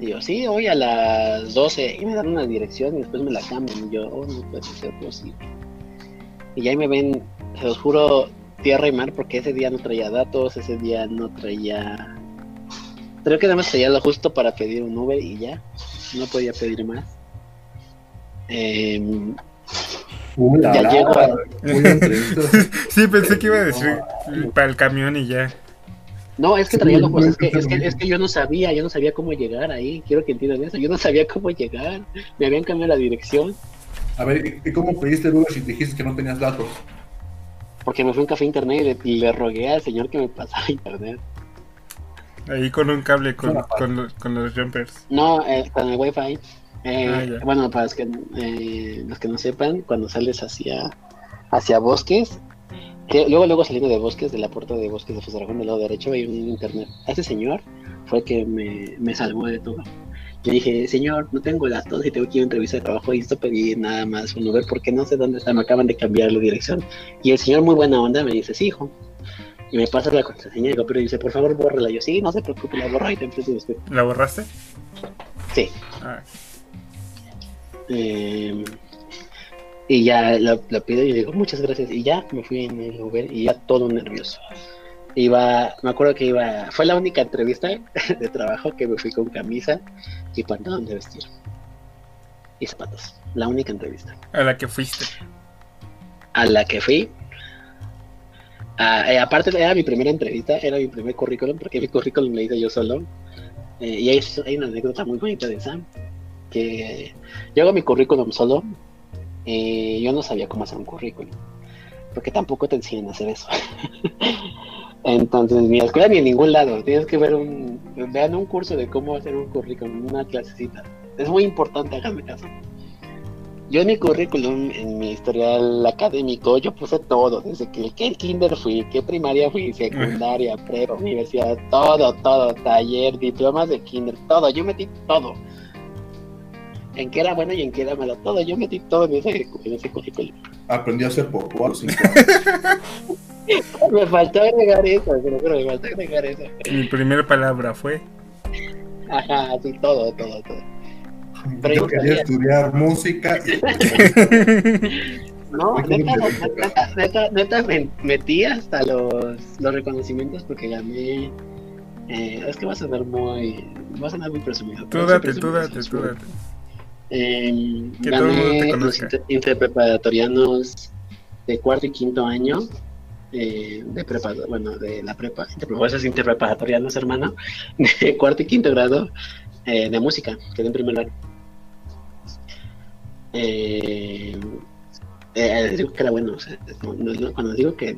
[SPEAKER 3] Yo, sí, hoy a las 12, y me dan una dirección y después me la cambian. Y yo, oh, no puede ser posible. Y ahí me ven, se los juro, tierra y mar, porque ese día no traía datos, ese día no traía. Creo que nada más traía lo justo para pedir un Uber y ya, no podía pedir más.
[SPEAKER 1] La
[SPEAKER 3] Ya
[SPEAKER 1] la,
[SPEAKER 3] llego a-.
[SPEAKER 2] Sí, pensé que iba a decir para el camión y ya.
[SPEAKER 3] No, es que
[SPEAKER 1] Sí,
[SPEAKER 3] traía locos,
[SPEAKER 1] no,
[SPEAKER 3] es que, es, que, es que yo no sabía, yo no sabía cómo llegar ahí, quiero que entiendan eso, yo no sabía cómo llegar, me habían cambiado la dirección,
[SPEAKER 1] A ver, ¿y cómo pediste el Uber si dijiste que no tenías datos?
[SPEAKER 3] porque me fui a un café internet y le, y le rogué al señor que me pasara internet.
[SPEAKER 2] Ahí con un cable con, los- con los jumpers.
[SPEAKER 3] No, eh, con el wifi. Eh,
[SPEAKER 2] Ah,
[SPEAKER 3] bueno, para los que, eh, los que no sepan, cuando sales hacia, hacia bosques, que luego luego saliendo de bosques, de la puerta de bosques de Fosarajón del lado derecho hay un internet. Ese señor fue el que me, me salvó de todo. Yo dije, señor, no tengo datos y tengo que ir a una entrevista de trabajo y esto pedí nada más un Uber porque no sé dónde está, me acaban de cambiar la dirección. Y el señor muy buena onda me dice, sí, hijo. Y me pasa la contraseña y digo, pero dice, por favor, bórrela. Yo, sí, no se preocupe, la borro y te empiezo después.
[SPEAKER 2] ¿La borraste?
[SPEAKER 3] Sí.
[SPEAKER 2] Ah,
[SPEAKER 3] Eh, y ya lo, lo pido y digo, muchas gracias. Y ya me fui en el Uber y ya todo nervioso. Iba, me acuerdo que iba, fue la única entrevista de trabajo que me fui con camisa y pantalón de vestir. Y zapatos. La única entrevista.
[SPEAKER 2] a la que fuiste.
[SPEAKER 3] A la que fui. ah, eh, aparte era mi primera entrevista, era mi primer currículum, porque mi currículum lo hice yo solo. Eh, y hay, hay una anécdota muy bonita de esa, que yo hago mi currículum solo y yo no sabía cómo hacer un currículum, porque tampoco te enseñan a hacer eso. Entonces, ni escuela ni en ningún lado, tienes que ver un, vean un curso de cómo hacer un currículum, una clasecita. Es muy importante, háganme caso. Yo en mi currículum, en mi historial académico, yo puse todo, desde que qué kinder fui, qué primaria fui, secundaria, prepa, universidad, todo, todo, taller, diplomas de kinder, todo, yo metí todo. En qué era bueno y en qué era malo, todo, yo metí todo en ese, en ese currículum.
[SPEAKER 1] Aprendí a hacer popó a los cinco
[SPEAKER 3] Me faltó agregar eso, juro, me faltó agregar eso.
[SPEAKER 2] Mi primera palabra fue.
[SPEAKER 3] Ajá, así todo, todo, todo. Pero
[SPEAKER 1] Yo
[SPEAKER 3] yo
[SPEAKER 1] quería
[SPEAKER 3] sabía.
[SPEAKER 1] estudiar música.
[SPEAKER 3] No,
[SPEAKER 1] Ay,
[SPEAKER 3] neta, neta,
[SPEAKER 1] te-
[SPEAKER 3] neta, neta, neta, me metí hasta los, los reconocimientos porque gané. Eh, es que va a sonar muy. Va a sonar muy presumido.
[SPEAKER 2] Tú
[SPEAKER 3] pero sí
[SPEAKER 2] date, tú date,
[SPEAKER 3] sí,
[SPEAKER 2] tú
[SPEAKER 3] sí.
[SPEAKER 2] date.
[SPEAKER 3] Eh,
[SPEAKER 2] Que todo el mundo te
[SPEAKER 3] gané los interpreparatorianos de cuarto y quinto año eh, de prepa, bueno, de la prepa, interpre- esos interpreparatorianos, hermano, de cuarto y quinto grado eh, de música, quedé en primer lugar. Eh, eh, digo que era bueno, o sea, cuando digo que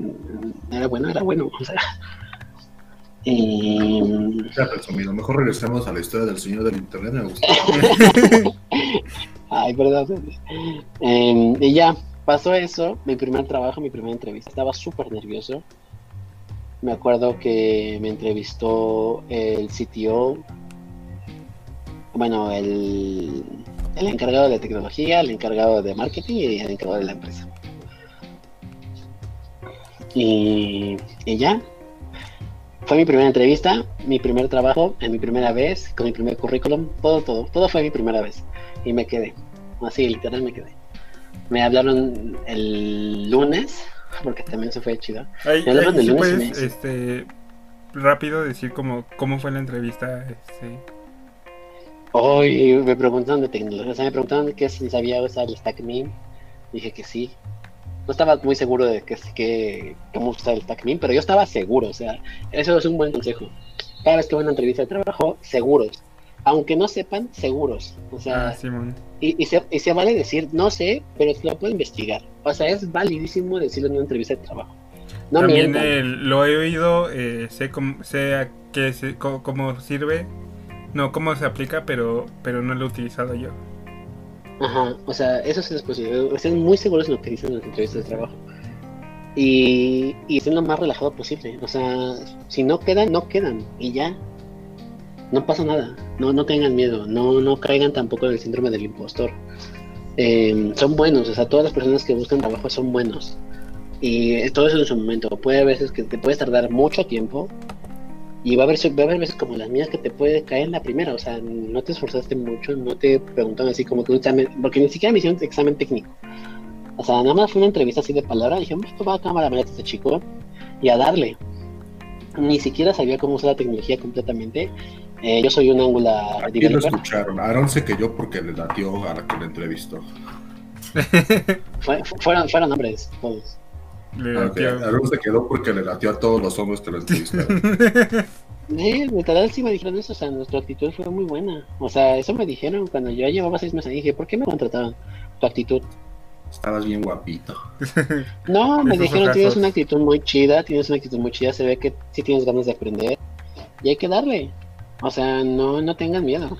[SPEAKER 3] era bueno, era bueno, o sea. Y,
[SPEAKER 1] presumido. Mejor regresemos a la historia del señor del internet. Me gusta.
[SPEAKER 3] Ay, perdón. Eh, y ya, pasó eso, mi primer trabajo, mi primera entrevista. Estaba súper nervioso. Me acuerdo que me entrevistó el CTO, bueno, el, el encargado de tecnología, el encargado de marketing y el encargado de la empresa. Y, y ya, fue mi primera entrevista, mi primer trabajo, en mi primera vez, con mi primer currículum, todo, todo, todo fue mi primera vez y me quedé. Así, literal me quedé. Me hablaron el lunes, porque también se fue chido. Ya hablaron
[SPEAKER 2] sí
[SPEAKER 3] lunes
[SPEAKER 2] puedes,
[SPEAKER 3] me-
[SPEAKER 2] este, rápido decir cómo, cómo fue la entrevista. Este.
[SPEAKER 3] Hoy me preguntaron de tecnología, o sea, me preguntaron que si sabía usar el Stack Meme. Dije que sí. No estaba muy seguro de que, que cómo usar el Meme, pero yo estaba seguro, o sea, eso es un buen consejo. Cada vez que voy a una entrevista de trabajo, seguros. Aunque no sepan, seguros. O sea,
[SPEAKER 2] Ah, Simón.
[SPEAKER 3] Y, y, se, y se vale decir, no sé, pero lo puedo investigar. O sea, es validísimo decirlo en una entrevista de trabajo. No
[SPEAKER 2] También lo he oído, eh, sé, cómo, sé a qué cómo, cómo sirve, no cómo se aplica, pero, pero no lo he utilizado yo.
[SPEAKER 3] Ajá, o sea, eso sí es posible. Estén muy seguros en lo que dicen en las entrevistas de trabajo. Y, y estén lo más relajado posible. O sea, si no quedan, no quedan. Y ya. No pasa nada, no, no tengan miedo, no, no caigan tampoco en el síndrome del impostor. Eh, son buenos, o sea, todas las personas que buscan trabajo son buenos. Y todo eso en su momento. Puede haber veces que te puedes tardar mucho tiempo. Y va a, haber, va a haber veces como las mías que te puede caer en la primera. O sea, no te esforzaste mucho, no te preguntan así como que un examen. Porque ni siquiera me hicieron examen técnico. O sea, nada más fue una entrevista así de palabra. Dije, esto va a cámara a este chico. Y a darle. Ni siquiera sabía cómo usar la tecnología completamente. Eh, yo soy un Angular
[SPEAKER 1] Aquí lo escucharon. Aaron se cayó porque le latió a la que le entrevistó.
[SPEAKER 3] fueron, fueron hombres, todos.
[SPEAKER 1] Le Aaron se quedó porque le latió a todos los hombres que lo entrevistaron.
[SPEAKER 3] Sí, literal sí me dijeron eso, o sea, nuestra actitud fue muy buena. O sea, eso me dijeron cuando yo llevaba seis meses dije, ¿por qué me contrataron? Tu actitud.
[SPEAKER 1] Estabas bien guapito.
[SPEAKER 3] No, me dijeron, tienes una actitud muy chida, tienes una actitud muy chida, se ve que sí tienes ganas de aprender y hay que darle. O sea, no, no tengan miedo.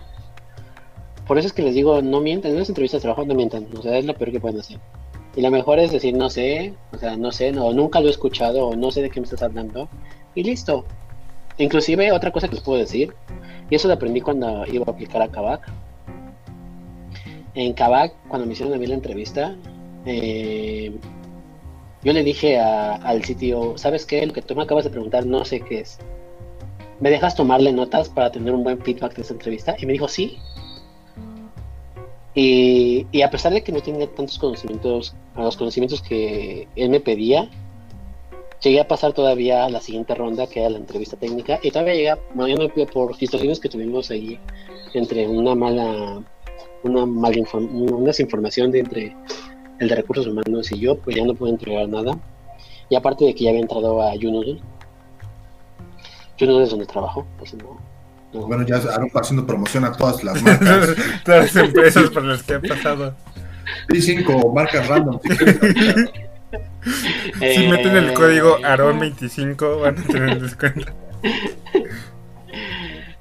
[SPEAKER 3] Por eso es que les digo, no mientan, en las entrevistas de trabajo no mientan, o sea, es lo peor que pueden hacer. Y lo mejor es decir, no sé, o sea, no sé, no, nunca lo he escuchado, o no sé de qué me estás hablando, y listo. Inclusive otra cosa que les puedo decir, y eso lo aprendí cuando iba a aplicar a Kavak. En Kavak, cuando me hicieron a mí la entrevista, eh, yo le dije al sitio, ¿sabes qué? Lo que tú me acabas de preguntar no sé qué es. ¿Me dejas tomarle notas para tener un buen feedback de esa entrevista? Y me dijo, sí. Y, a pesar de que no tenía tantos conocimientos, a los conocimientos que él me pedía, llegué a pasar todavía a la siguiente ronda, que era la entrevista técnica, y todavía llegué, bueno, por situaciones que tuvimos ahí entre una mala, una mala una desinformación de entre el de recursos humanos y yo, pues ya no pude entregar nada. Y aparte de que ya había entrado a Junoodle, Junoodle es donde trabajo, pues no,
[SPEAKER 1] Bueno, ya Aaron está haciendo promoción a todas las marcas.
[SPEAKER 2] todas las empresas por las que ha pasado.
[SPEAKER 1] Y cinco marcas random.
[SPEAKER 2] Si, meten el código eh, ARON25 van a tener descuento.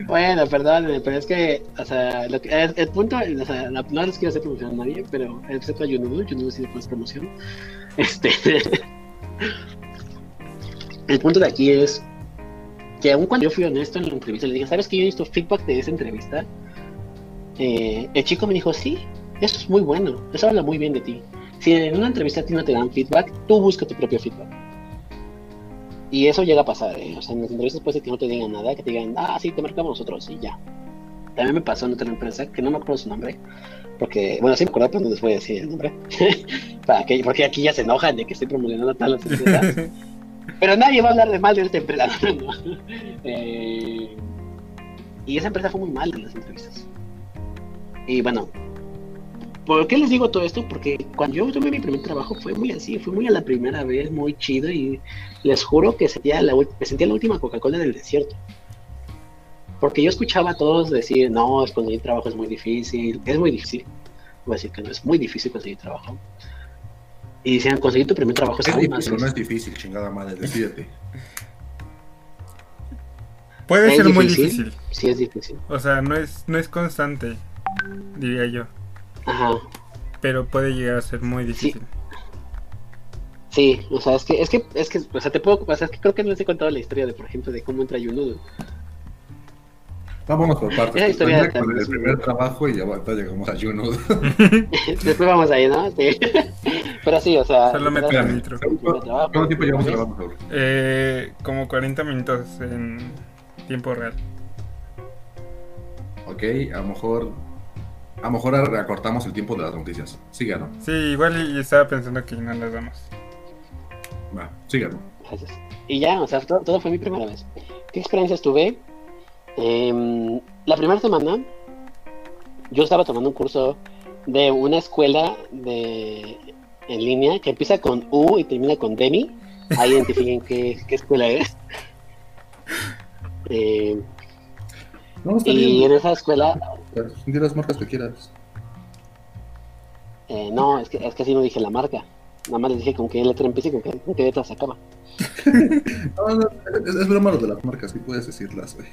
[SPEAKER 3] Bueno, perdón, pero es que, o sea, lo que, el, punto, o sea, no les quiero hacer promoción a nadie, pero excepto a Yunudu, Yunudu sí después promoción. Este. el punto de aquí es que, aun cuando yo fui honesto en la entrevista, le dije, ¿sabes que yo necesito feedback de esa entrevista? Eh, el chico me dijo, sí, eso es muy bueno, eso habla muy bien de ti. Si en una entrevista a ti no te dan feedback, tú busca tu propio feedback. Y eso llega a pasar, ¿eh? O sea, en las entrevistas puede ser que no te digan nada, que te digan, ah, sí, te marcamos nosotros y ya. También me pasó en otra empresa, que no me acuerdo su nombre, porque, bueno, sí me acuerdo, pero no les voy a decir el nombre. Para que, porque aquí ya se enojan de que estoy promocionando tal las empresas. Pero nadie va a hablar de mal de esta empresa. eh, y esa empresa fue muy mal en las entrevistas. Y bueno, ¿Por qué les digo todo esto? Porque cuando yo tuve mi primer trabajo fue muy así, fue muy a la primera vez, muy chido y les juro que sentía la, me sentía la última Coca-Cola del desierto. Porque yo escuchaba a todos decir, no, es conseguir trabajo es muy difícil, es muy difícil. Voy a decir que no, es muy difícil conseguir trabajo. Y decían, conseguir tu primer trabajo
[SPEAKER 1] es, difícil. No es difícil, chingada madre, decídete.
[SPEAKER 2] Puede ser muy difícil.
[SPEAKER 3] Sí, es difícil.
[SPEAKER 2] O sea, no es, no es constante, diría yo. Pero puede llegar a ser muy difícil.
[SPEAKER 3] Sí. o sea, es que, es que, es que, o sea, te puedo, o sea, es que creo que no les he contado la historia de, por ejemplo, de cómo entra Yunudo.
[SPEAKER 1] Vamos por partes. Esa historia con el primer trabajo y ya llegamos a Yunudo.
[SPEAKER 3] Después vamos ahí, ¿no? Sí. Pero sí, o sea.
[SPEAKER 2] Solo me
[SPEAKER 1] el nitro. ¿Cuánto tiempo llevamos grabando?
[SPEAKER 2] Eh, como 40 minutos en tiempo real.
[SPEAKER 1] Ok, a lo mejor a lo mejor recortamos el tiempo de las noticias. Síganos.
[SPEAKER 2] Sí, igual y estaba pensando que no las damos.
[SPEAKER 1] Va, síganos.
[SPEAKER 3] Y ya, o sea, todo, fue mi primera vez. ¿Qué experiencias tuve? Em, la primera semana yo estaba tomando un curso de una escuela de en línea que empieza con U y termina con Demi. Ahí identifiquen qué, qué escuela es. Eh, y en esa escuela
[SPEAKER 1] Di las marcas que quieras.
[SPEAKER 3] Eh, no, es que, es que así no dije la marca. Nada más les dije con qué letra empieza y con qué, con qué letra se acaba.
[SPEAKER 1] no, no, es, es, broma lo de las marcas, sí puedes decirlas, güey.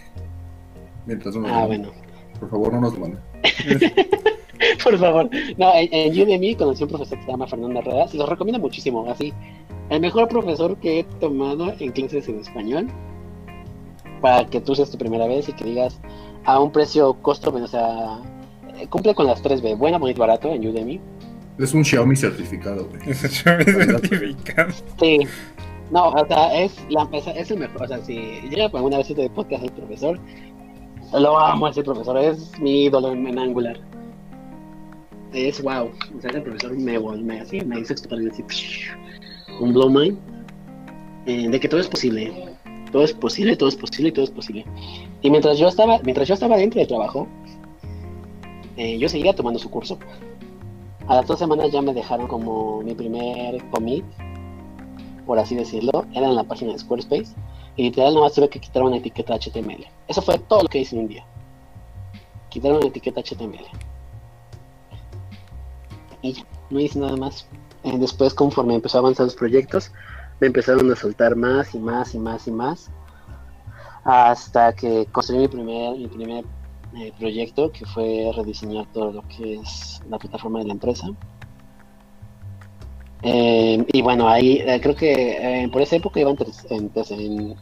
[SPEAKER 1] Mientras no
[SPEAKER 3] Ah, bueno.
[SPEAKER 1] Por favor, no nos lo manden.
[SPEAKER 3] Por favor. No, en, en Udemy conocí a un profesor que se llama Fernando Herrera. Se los recomiendo muchísimo. Así, el mejor profesor que he tomado en clases en español. Para que tú seas tu primera vez y que digas, a un precio costo, o sea, cumple con las 3B, bueno, bonito, barato en Udemy.
[SPEAKER 1] Es un Xiaomi certificado, güey.
[SPEAKER 2] Es un Xiaomi certificado.
[SPEAKER 3] Sí. No, o sea, es, la, es el mejor. O sea, si llega alguna vez de podcast el profesor, lo amo ese profesor, es mi ídolo en, Angular. Es wow. O sea, ese profesor me, me, así, me dice totalmente así, un blow mind. Eh, de que todo es posible. Todo es posible, todo es posible, todo es posible. Y mientras yo estaba, mientras yo estaba dentro del trabajo, eh, yo seguía tomando su curso. A las dos semanas ya me dejaron como mi primer commit, por así decirlo. Era en la página de Squarespace. Y literal nada más tuve que quitar una etiqueta HTML. Eso fue todo lo que hice en un día. Quitar una etiqueta HTML. Y ya, no hice nada más. Eh, después, conforme empezó a avanzar los proyectos, me empezaron a soltar más y más y más y más. Hasta que construí mi primer, mi primer eh, proyecto, que fue rediseñar todo lo que es la plataforma de la empresa. Eh, y bueno, ahí creo que por esa época iba en, en,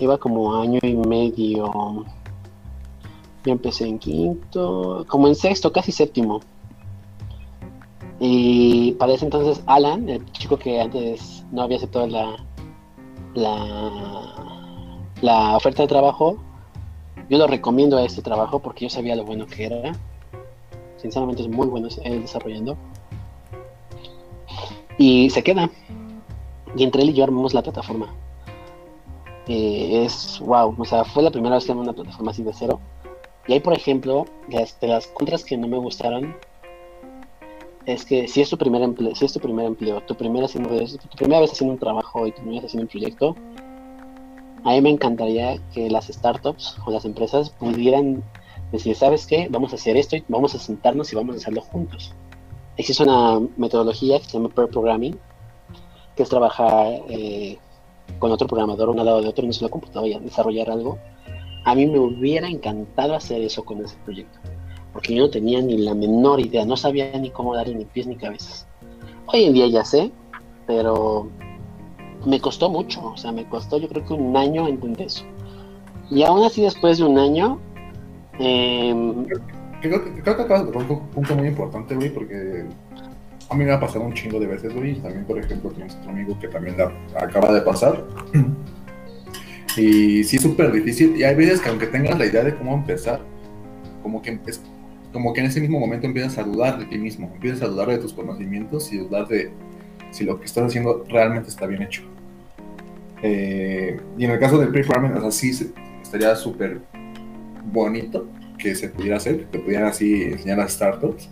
[SPEAKER 3] iba como año y medio. Yo empecé en quinto, como en sexto, casi séptimo. Y para ese entonces Alan, el chico que antes no había aceptado la, la, la oferta de trabajo, yo lo recomiendo a este trabajo porque yo sabía lo bueno que era. Sinceramente es muy bueno él desarrollando. Y se queda. Y entre él y yo armamos la plataforma. Eh, es wow, o sea, fue la primera vez que armé una plataforma así de cero. Y ahí, por ejemplo, de las contras que no me gustaron es que si es tu primer empleo, si es tu primer empleo, tu primera, tu primera vez haciendo un trabajo y tu primera vez haciendo un proyecto, a mí me encantaría que las startups o las empresas pudieran decir, ¿sabes qué? Vamos a hacer esto y vamos a sentarnos y vamos a hacerlo juntos. Existe una metodología que se llama Pair Programming, que es trabajar eh, con otro programador uno al lado de otro en una sola computadora desarrollar algo. A mí me hubiera encantado hacer eso con ese proyecto, porque yo no tenía ni la menor idea, no sabía ni cómo darle ni pies ni cabezas. Hoy en día ya sé, pero me costó mucho, o sea, me costó yo creo que un año entender eso. Y aún así después de un año...
[SPEAKER 1] Eh, creo, que, creo que acabas de tocar un punto muy importante, güey, porque a mí me ha pasado un chingo de veces, güey. Y también, por ejemplo, tienes otro amigo que también la acaba de pasar. Y sí, súper difícil. Y hay veces que aunque tengas la idea de cómo empezar, como que, es, como que en ese mismo momento empiezas a dudar de ti mismo. Empiezas a dudar de tus conocimientos y dudar de si lo que estás haciendo realmente está bien hecho. Eh, y en el caso del pre-programming, o sea, sí estaría súper bonito que se pudiera hacer, que pudieran así enseñar a startups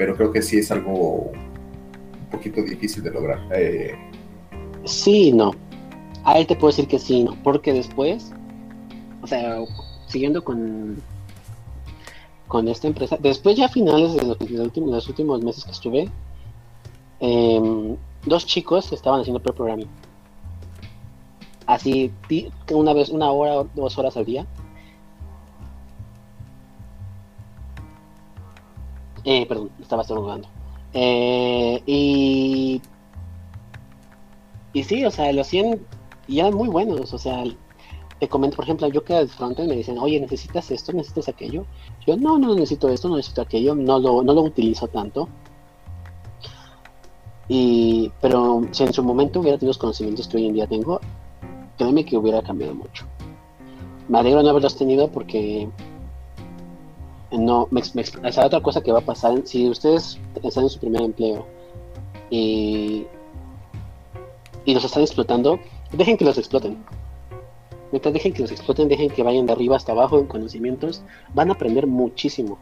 [SPEAKER 1] pero creo que sí es algo un poquito difícil de lograr. Eh,
[SPEAKER 3] sí, no. Ahí te puedo decir que sí, no, porque después, o sea, siguiendo con con esta empresa, después ya a finales de los, últimos, meses que estuve, em, dos chicos estaban haciendo pre-programming. Así, una vez, una hora, dos horas al día Eh, perdón, estaba estornudando. Eh, y. Y sí, o sea, lo hacían y eran muy buenos. O sea, te comento, por ejemplo, yo que al frontend me dicen, oye, ¿necesitas esto? ¿Necesitas aquello? Yo, no, no necesito esto, no necesito aquello, no lo, no lo utilizo tanto. Y, pero si en su momento hubiera tenido los conocimientos que hoy en día tengo, créeme que hubiera cambiado mucho. Me alegro no haberlos tenido porque no, me, otra cosa que va a pasar, si ustedes están en su primer empleo y, y los están explotando, dejen que los exploten. Mientras dejen que los exploten, dejen que vayan de arriba hasta abajo en conocimientos, van a aprender muchísimo.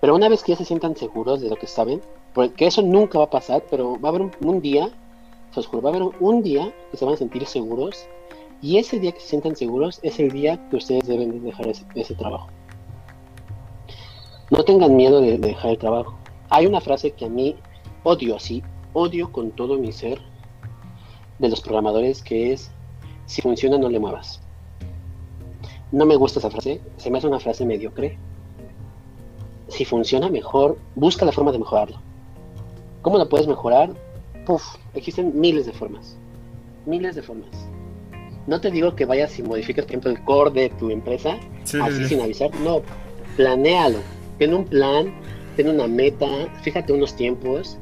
[SPEAKER 3] Pero una vez que ya se sientan seguros de lo que saben, porque eso nunca va a pasar, pero va a haber un, día, se os juro, va a haber un día que se van a sentir seguros, y ese día que se sientan seguros es el día que ustedes deben dejar ese trabajo. No tengan miedo de, dejar el trabajo. Hay una frase que a mí odio así, odio con todo mi ser de los programadores que es, si funciona no le muevas. No me gusta esa frase, se me hace una frase mediocre. Si funciona mejor, busca la forma de mejorarlo. ¿Cómo lo puedes mejorar? Puf, existen miles de formas. Miles de formas. No te digo que vayas y modifiques, por ejemplo, el core de tu empresa
[SPEAKER 2] Sí, sí,
[SPEAKER 3] así
[SPEAKER 2] sí.
[SPEAKER 3] sin avisar. No, planéalo. Ten un plan, ten una meta, fíjate unos tiempos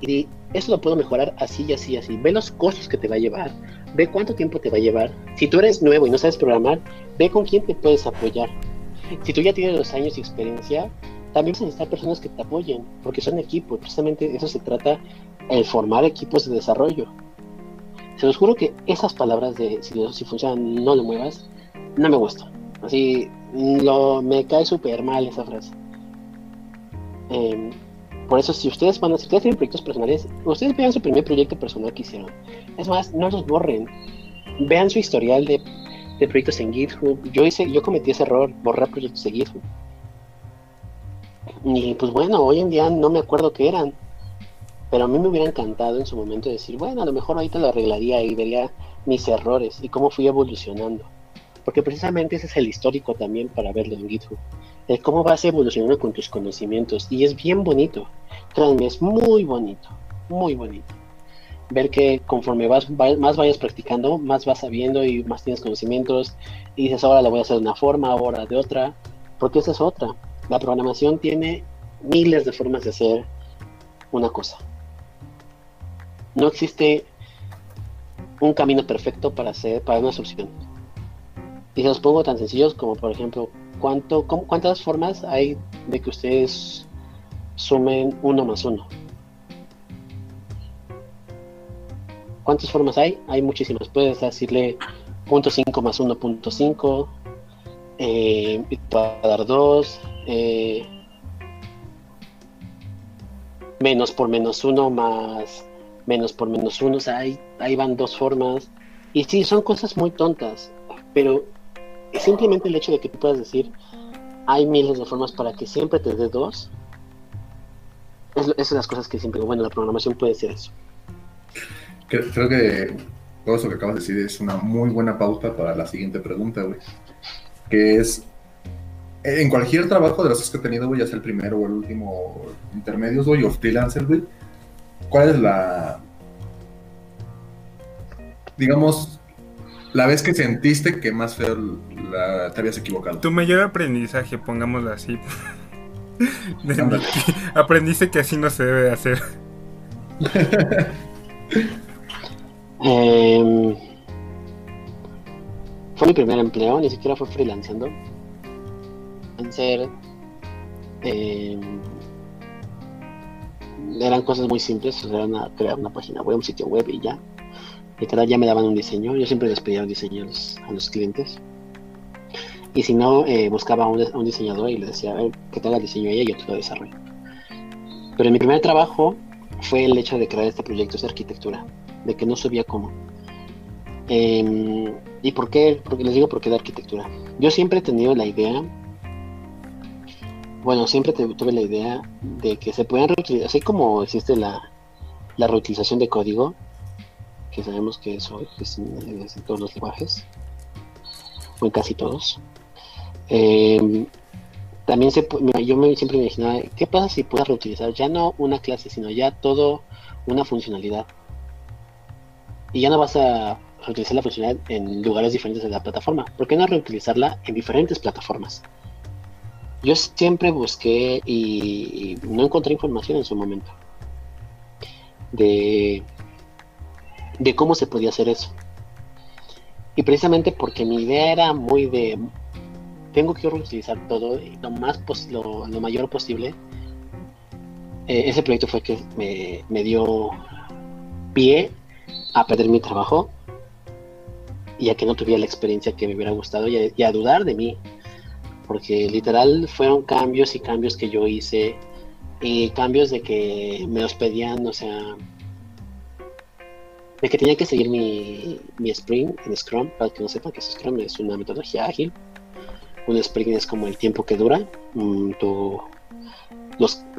[SPEAKER 3] y eso lo puedo mejorar así y así y así. Ve los costos que te va a llevar, ve cuánto tiempo te va a llevar. Si tú eres nuevo y no sabes programar, ve con quién te puedes apoyar. Si tú ya tienes los años y experiencia, también vas a necesitar personas que te apoyen, porque son equipos. Precisamente eso se trata el formar equipos de desarrollo. Se los juro que esas palabras de si, si funcionan, no lo muevas, no me gusta. Así, lo, me cae súper mal esa frase. Em, por eso, si ustedes van a, si ustedes tienen proyectos personales, ustedes vean su primer proyecto personal que hicieron. Es más, no los borren. Vean su historial de, de proyectos en GitHub. Yo hice, yo cometí ese error, borrar proyectos de GitHub. Y pues bueno, hoy en día no me acuerdo qué eran. Pero a mí me hubiera encantado en su momento decir, bueno, a lo mejor ahorita lo arreglaría y vería mis errores y cómo fui evolucionando. Porque precisamente ese es el histórico también para verlo en GitHub. El cómo vas evolucionando con tus conocimientos. Y es bien bonito. Créanme, es muy bonito. Muy bonito. Ver que conforme vas, va- más vayas practicando, más vas sabiendo y más tienes conocimientos. Y dices, ahora lo voy a hacer de una forma, ahora de otra. Porque esa es otra. La programación tiene miles de formas de hacer una cosa. No existe un camino perfecto para hacer para una solución. Y se los pongo tan sencillos como por ejemplo, ¿cuánto, ¿cuántas formas hay de que ustedes sumen uno más uno? ¿Cuántas formas hay? Hay muchísimas. Puedes decirle punto 5 más 1 punto 5, eh, y te va a dar 2, eh, menos por menos 1 más menos por menos 1, o sea, ahí, ahí van dos formas. Y sí, son cosas muy tontas, pero simplemente el hecho de que tú puedas decir, hay miles de formas para que siempre te dé dos, es, es las cosas que siempre bueno, la programación puede ser eso.
[SPEAKER 1] Cre- Creo que todo eso que acabas de decir es una muy buena pauta para la siguiente pregunta, güey. Que es, en cualquier trabajo de los que he tenido, güey, ya sea el primero o el último intermedios, güey, o freelancer, güey, ¿cuál es la, digamos, la vez que sentiste que más feo la- te habías equivocado?
[SPEAKER 2] Tu mayor aprendizaje, pongámoslo así. Aprendiste que así no se debe de hacer.
[SPEAKER 3] Em, fue mi primer empleo, ni siquiera fue freelanceando. Ser, em, eran cosas muy simples, o sea, era una- crear una página web, un sitio web y ya. Y cada día me daban un diseño, yo siempre les pedía un diseño a los, clientes. Y si no, eh, buscaba a un, diseñador y le decía, a que te haga el diseño ella y yo te lo desarrollo. Pero mi primer trabajo fue el hecho de crear este proyecto de arquitectura de que no sabía cómo. Em, ¿Y por qué? Porque les digo por qué de arquitectura. Yo siempre he tenido la idea, bueno, siempre tuve la idea de que se pueden reutilizar, así como existe la, la reutilización de código, que sabemos que eso es en, es en todos los lenguajes, o en casi todos. Em, también se, yo me, siempre me imaginaba, ¿qué pasa si puedes reutilizar ya no una clase, sino ya todo una funcionalidad? y ya no vas a reutilizar la funcionalidad en lugares diferentes de la plataforma. ¿Por qué no reutilizarla en diferentes plataformas? Yo siempre busqué y, y no encontré información en su momento de, de cómo se podía hacer eso. Y precisamente porque mi idea era muy de tengo que reutilizar todo lo más pos- lo, lo mayor posible. eh, ese proyecto fue que me, me dio pie a perder mi trabajo y a que no tuviera la experiencia que me hubiera gustado y a, y a dudar de mí. Porque literal fueron cambios y cambios que yo hice y cambios de que me los pedían, o sea, de que tenía que seguir mi, mi sprint en Scrum. Para que no sepan que Scrum es una metodología ágil. Un sprint es como el tiempo que dura, mm,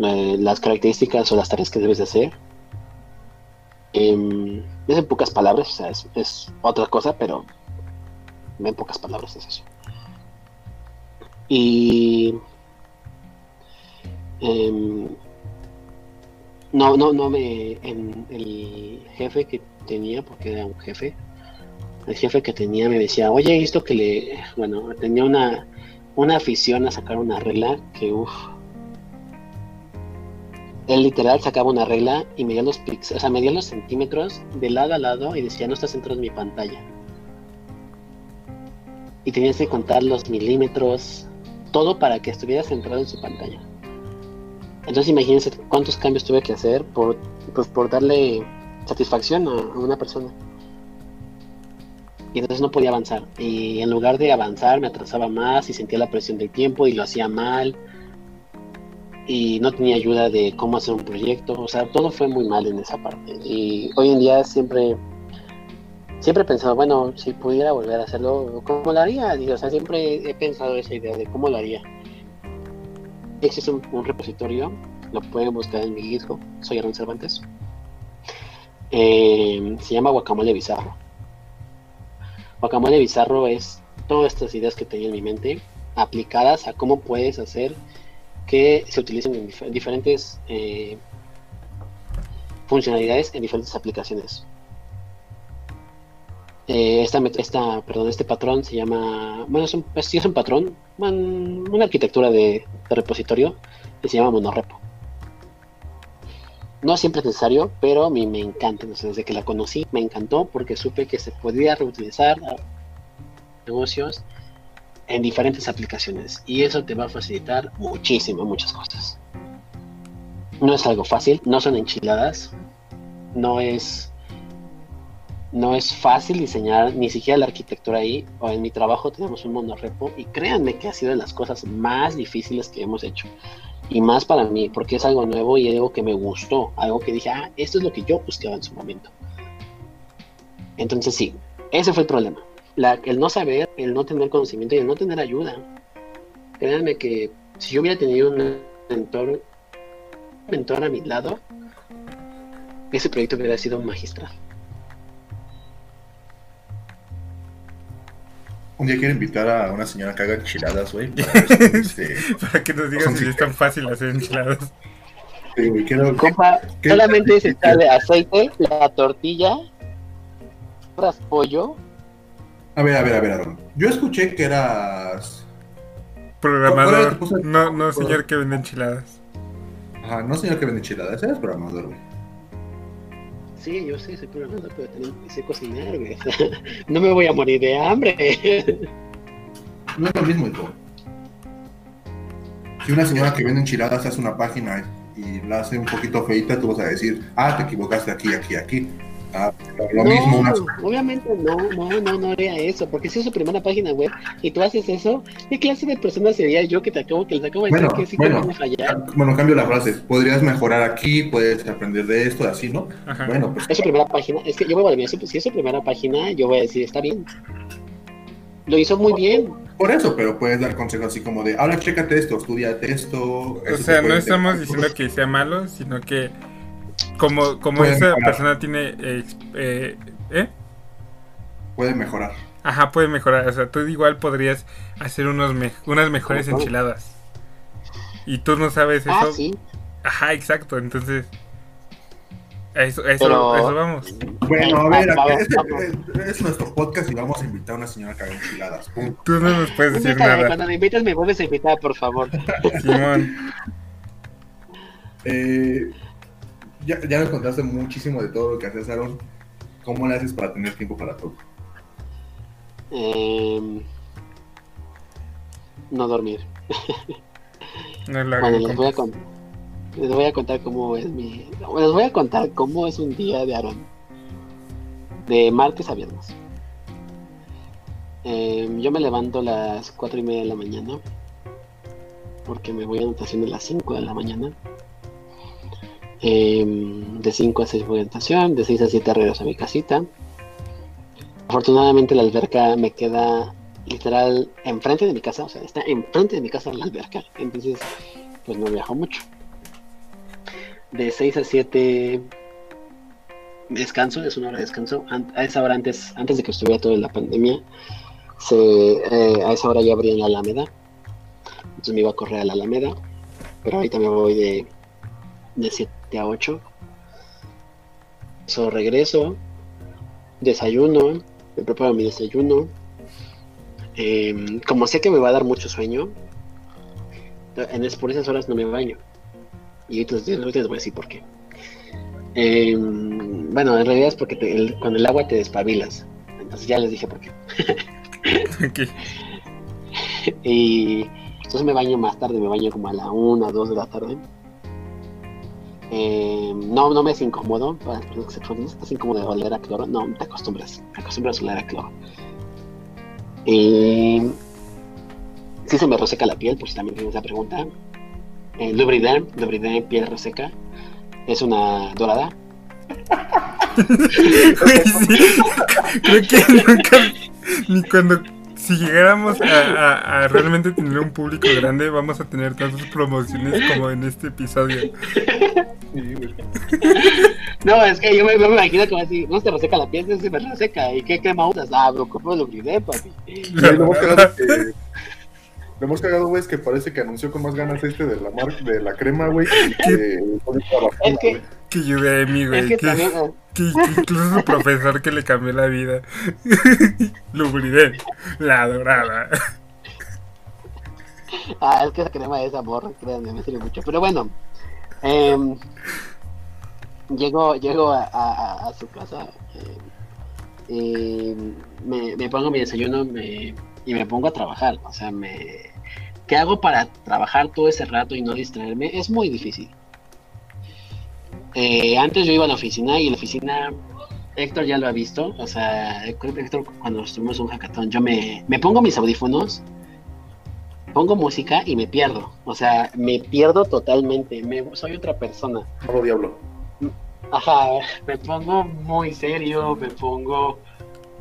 [SPEAKER 3] eh, las características o las tareas que debes de hacer Em, es en pocas palabras, o sea, es, es otra cosa, pero en pocas palabras es eso. Y em, no, no, no me, en el jefe que tenía, porque era un jefe, el jefe que tenía me decía, oye, esto que le, bueno, tenía una, una afición a sacar una regla que, uff, él literal sacaba una regla y medía los píxeles, o sea, medía los centímetros de lado a lado y decía, no está centrado en mi pantalla. Y tenías que contar los milímetros, todo para que estuviera centrado en su pantalla. Entonces imagínense cuántos cambios tuve que hacer por, pues, por darle satisfacción a, una persona. Y entonces no podía avanzar. Y en lugar de avanzar me atrasaba más y sentía la presión del tiempo y lo hacía mal y no tenía ayuda de cómo hacer un proyecto, o sea, todo fue muy mal en esa parte. Y hoy en día siempre, siempre he pensado, bueno, si pudiera volver a hacerlo, ¿cómo lo haría? O sea, siempre he pensado esa idea de cómo lo haría. Existe un, un repositorio, lo pueden buscar en mi GitHub, soy Aaron Cervantes. Eh, se llama Guacamole Bizarro. Guacamole Bizarro es todas estas ideas que tenía en mi mente aplicadas a cómo puedes hacer que se utilicen en dif diferentes eh, funcionalidades en diferentes aplicaciones. Eh, esta, perdón, este patrón se llama, bueno, es un, patrón, una arquitectura de, de, repositorio que se llama monorepo. No siempre es necesario, pero a mí me encanta. Desde que la conocí, me encantó porque supe que se podía reutilizar negocios en diferentes aplicaciones y eso te va a facilitar muchísimo muchas cosas. No es algo fácil, no son enchiladas, no es no es fácil diseñar ni siquiera la arquitectura ahí o en mi trabajo tenemos un monorepo y créanme que ha sido de las cosas más difíciles que hemos hecho y más para mí porque es algo nuevo y algo que me gustó, algo que dije, ah, esto es lo que yo buscaba en su momento. Entonces sí, ese fue el problema la, el no saber, el no tener conocimiento y el no tener ayuda. Créanme que si yo hubiera tenido un mentor, un mentor a mi lado, ese proyecto hubiera sido magistral.
[SPEAKER 1] Un día quiero invitar a una señora que haga enchiladas, güey. Para,
[SPEAKER 2] este, para, que nos digan si es tan fácil hacer enchiladas.
[SPEAKER 3] Sí, güey, quiero, Compa, ¿qué, solamente qué, se echarle aceite, la tortilla, pollo,
[SPEAKER 1] a ver, a ver, a ver, Aaron. Yo escuché que eras.
[SPEAKER 2] Programador. No, no, señor que vende enchiladas.
[SPEAKER 1] Ajá, no señor que vende enchiladas, eres programador, güey.
[SPEAKER 3] Sí, yo sé, soy programador, pero también sé cocinar, güey. no me voy a morir de hambre.
[SPEAKER 1] no es lo mismo, hijo. Si una señora que vende enchiladas hace una página y la hace un poquito feita, tú vas a decir, ah, te equivocaste aquí, aquí, aquí. Ah, lo
[SPEAKER 3] no,
[SPEAKER 1] mismo. Una...
[SPEAKER 3] Obviamente no, no, no, no haría eso, porque si es su primera página web y tú haces eso, ¿qué clase de persona sería yo que te acabo, que les acabo de
[SPEAKER 1] bueno,
[SPEAKER 3] decir que sí
[SPEAKER 1] bueno,
[SPEAKER 3] a fallar?
[SPEAKER 1] Bueno, cambio la frase, podrías mejorar aquí, puedes aprender de esto, así, ¿no?
[SPEAKER 2] Ajá.
[SPEAKER 1] Bueno, pues
[SPEAKER 3] Es su primera página, es que yo voy a decir, si es su primera página, yo voy a decir, está bien. Lo hizo muy bien.
[SPEAKER 1] por eso, pero puedes dar consejos así como de, ahora chécate esto, estudiate esto.
[SPEAKER 2] O sea,
[SPEAKER 1] te
[SPEAKER 2] no estamos diciendo que sea malo, sino que como, como
[SPEAKER 1] Puede
[SPEAKER 2] esa
[SPEAKER 1] mejorar.
[SPEAKER 2] persona tiene... eh, eh, ¿eh?
[SPEAKER 1] Puede mejorar.
[SPEAKER 2] Ajá, puede mejorar. O sea, tú igual podrías hacer unos me- unas mejores enchiladas. Y tú no sabes eso.
[SPEAKER 3] Ah, sí.
[SPEAKER 2] Ajá, exacto. Entonces... A eso, a eso,
[SPEAKER 3] Pero-
[SPEAKER 2] a eso vamos.
[SPEAKER 1] Bueno, a ver,
[SPEAKER 3] Ah,
[SPEAKER 1] es, es- es nuestro podcast y vamos a invitar a una señora que haga enchiladas.
[SPEAKER 2] Tú no nos puedes decir
[SPEAKER 3] Invítame,
[SPEAKER 2] nada.
[SPEAKER 3] Cuando me invitas me vuelves a invitar, por favor.
[SPEAKER 2] Simón.
[SPEAKER 1] Eh, ya, ya nos contaste muchísimo de todo lo que haces, Aaron. ¿Cómo le haces para tener tiempo para todo?
[SPEAKER 3] Em, no dormir.
[SPEAKER 2] No lo
[SPEAKER 3] Bueno, les voy a. Les voy a contar cómo es mi. Les voy a contar cómo es un día de Aaron. De martes a viernes. Em, yo me levanto a las cuatro y media de la mañana. Porque me voy a natación a las 5 de la mañana. Em, de 5 a 6 voy a natación. De 6 a 7 regreso a mi casita. Afortunadamente la alberca me queda literal enfrente de mi casa. O sea, está enfrente de mi casa la alberca. Entonces, pues no viajo mucho. De 6 a 7 descanso, es una hora de descanso. An- A esa hora antes, antes de que estuviera toda la pandemia, eh, a esa hora ya abrían la Alameda. Entonces me iba a correr a la Alameda. Pero ahorita me voy de, de 7 a 8. Eso regreso, desayuno, me preparo mi desayuno. Em, como sé que me va a dar mucho sueño, en es, por esas horas no me baño. Y entonces les voy a decir por qué. Em, bueno, en realidad es porque con el agua te despabilas. Entonces ya les dije por qué. y entonces me baño más tarde, me baño como a la 1, 2 de la tarde. Em, no, no me es incómodo, es incómodo de oler a cloro. No, te acostumbras, te acostumbras a oler a cloro. Y si se me reseca la piel, por si también tienes esa pregunta. Eh, Lubriderm piel reseca, es una dorada.
[SPEAKER 2] Creo que nunca, ni cuando si llegáramos a, realmente tener un público grande, vamos a tener tantas promociones como en este episodio.
[SPEAKER 3] No, es que yo me, imagino que va así, no se reseca la piel, se me reseca. ¿Y qué crema usas? Ah, bro, ¿cómo lo olvidé, papi?
[SPEAKER 1] Lo hemos cagado, güey, es que parece que anunció con más ganas este de la marca de la crema, güey. Que,
[SPEAKER 2] es que, que Udemy, güey. que, que, incluso su profesor que le cambió la vida. Lubriden, la dorada.
[SPEAKER 3] Ah, es que esa crema es amor, créanme, me sirve mucho. Pero bueno, eh, llego, llego a, a, a su casa. Eh, eh, me, me pongo mi desayuno, me y me pongo a trabajar. O sea, me... ¿qué hago para trabajar todo ese rato y no distraerme? Es muy difícil. Eh, antes yo iba a la oficina y en la oficina Héctor ya lo ha visto. O sea, Héctor, cuando estuvimos un hackathon, yo me, me pongo mis audífonos, pongo música y me pierdo. O sea, me pierdo totalmente. Me, soy otra persona.
[SPEAKER 1] Como diablo.
[SPEAKER 3] Ajá, me pongo muy serio, me pongo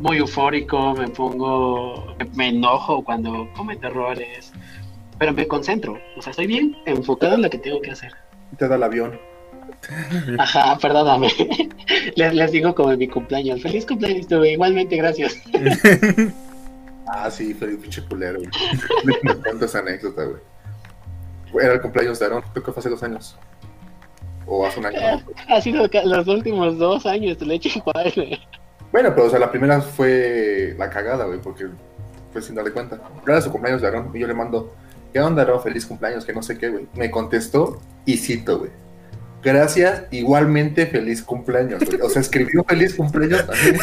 [SPEAKER 3] muy eufórico, me pongo, me enojo cuando cometo errores, pero me concentro, o sea, estoy bien enfocado en lo que tengo que hacer.
[SPEAKER 1] Te da el avión.
[SPEAKER 3] Ajá, perdóname. Les, digo como en mi cumpleaños. Feliz cumpleaños, tuve. Igualmente, gracias.
[SPEAKER 1] ah, sí, feliz pinche culero. Me cuento esa anécdota, güey. Era el cumpleaños de Aaron, creo que fue hace dos años. O hace un año.
[SPEAKER 3] Ha sido los últimos dos años, le eché igual, güey.
[SPEAKER 1] Bueno, pero o sea, la primera fue la cagada, güey, porque fue sin darle cuenta. Era su cumpleaños de Aaron y yo le mando, ¿qué onda, Aaron? Feliz cumpleaños, que no sé qué, güey. Me contestó y cito, güey. Gracias, igualmente feliz cumpleaños, güey. O sea, escribió feliz cumpleaños también.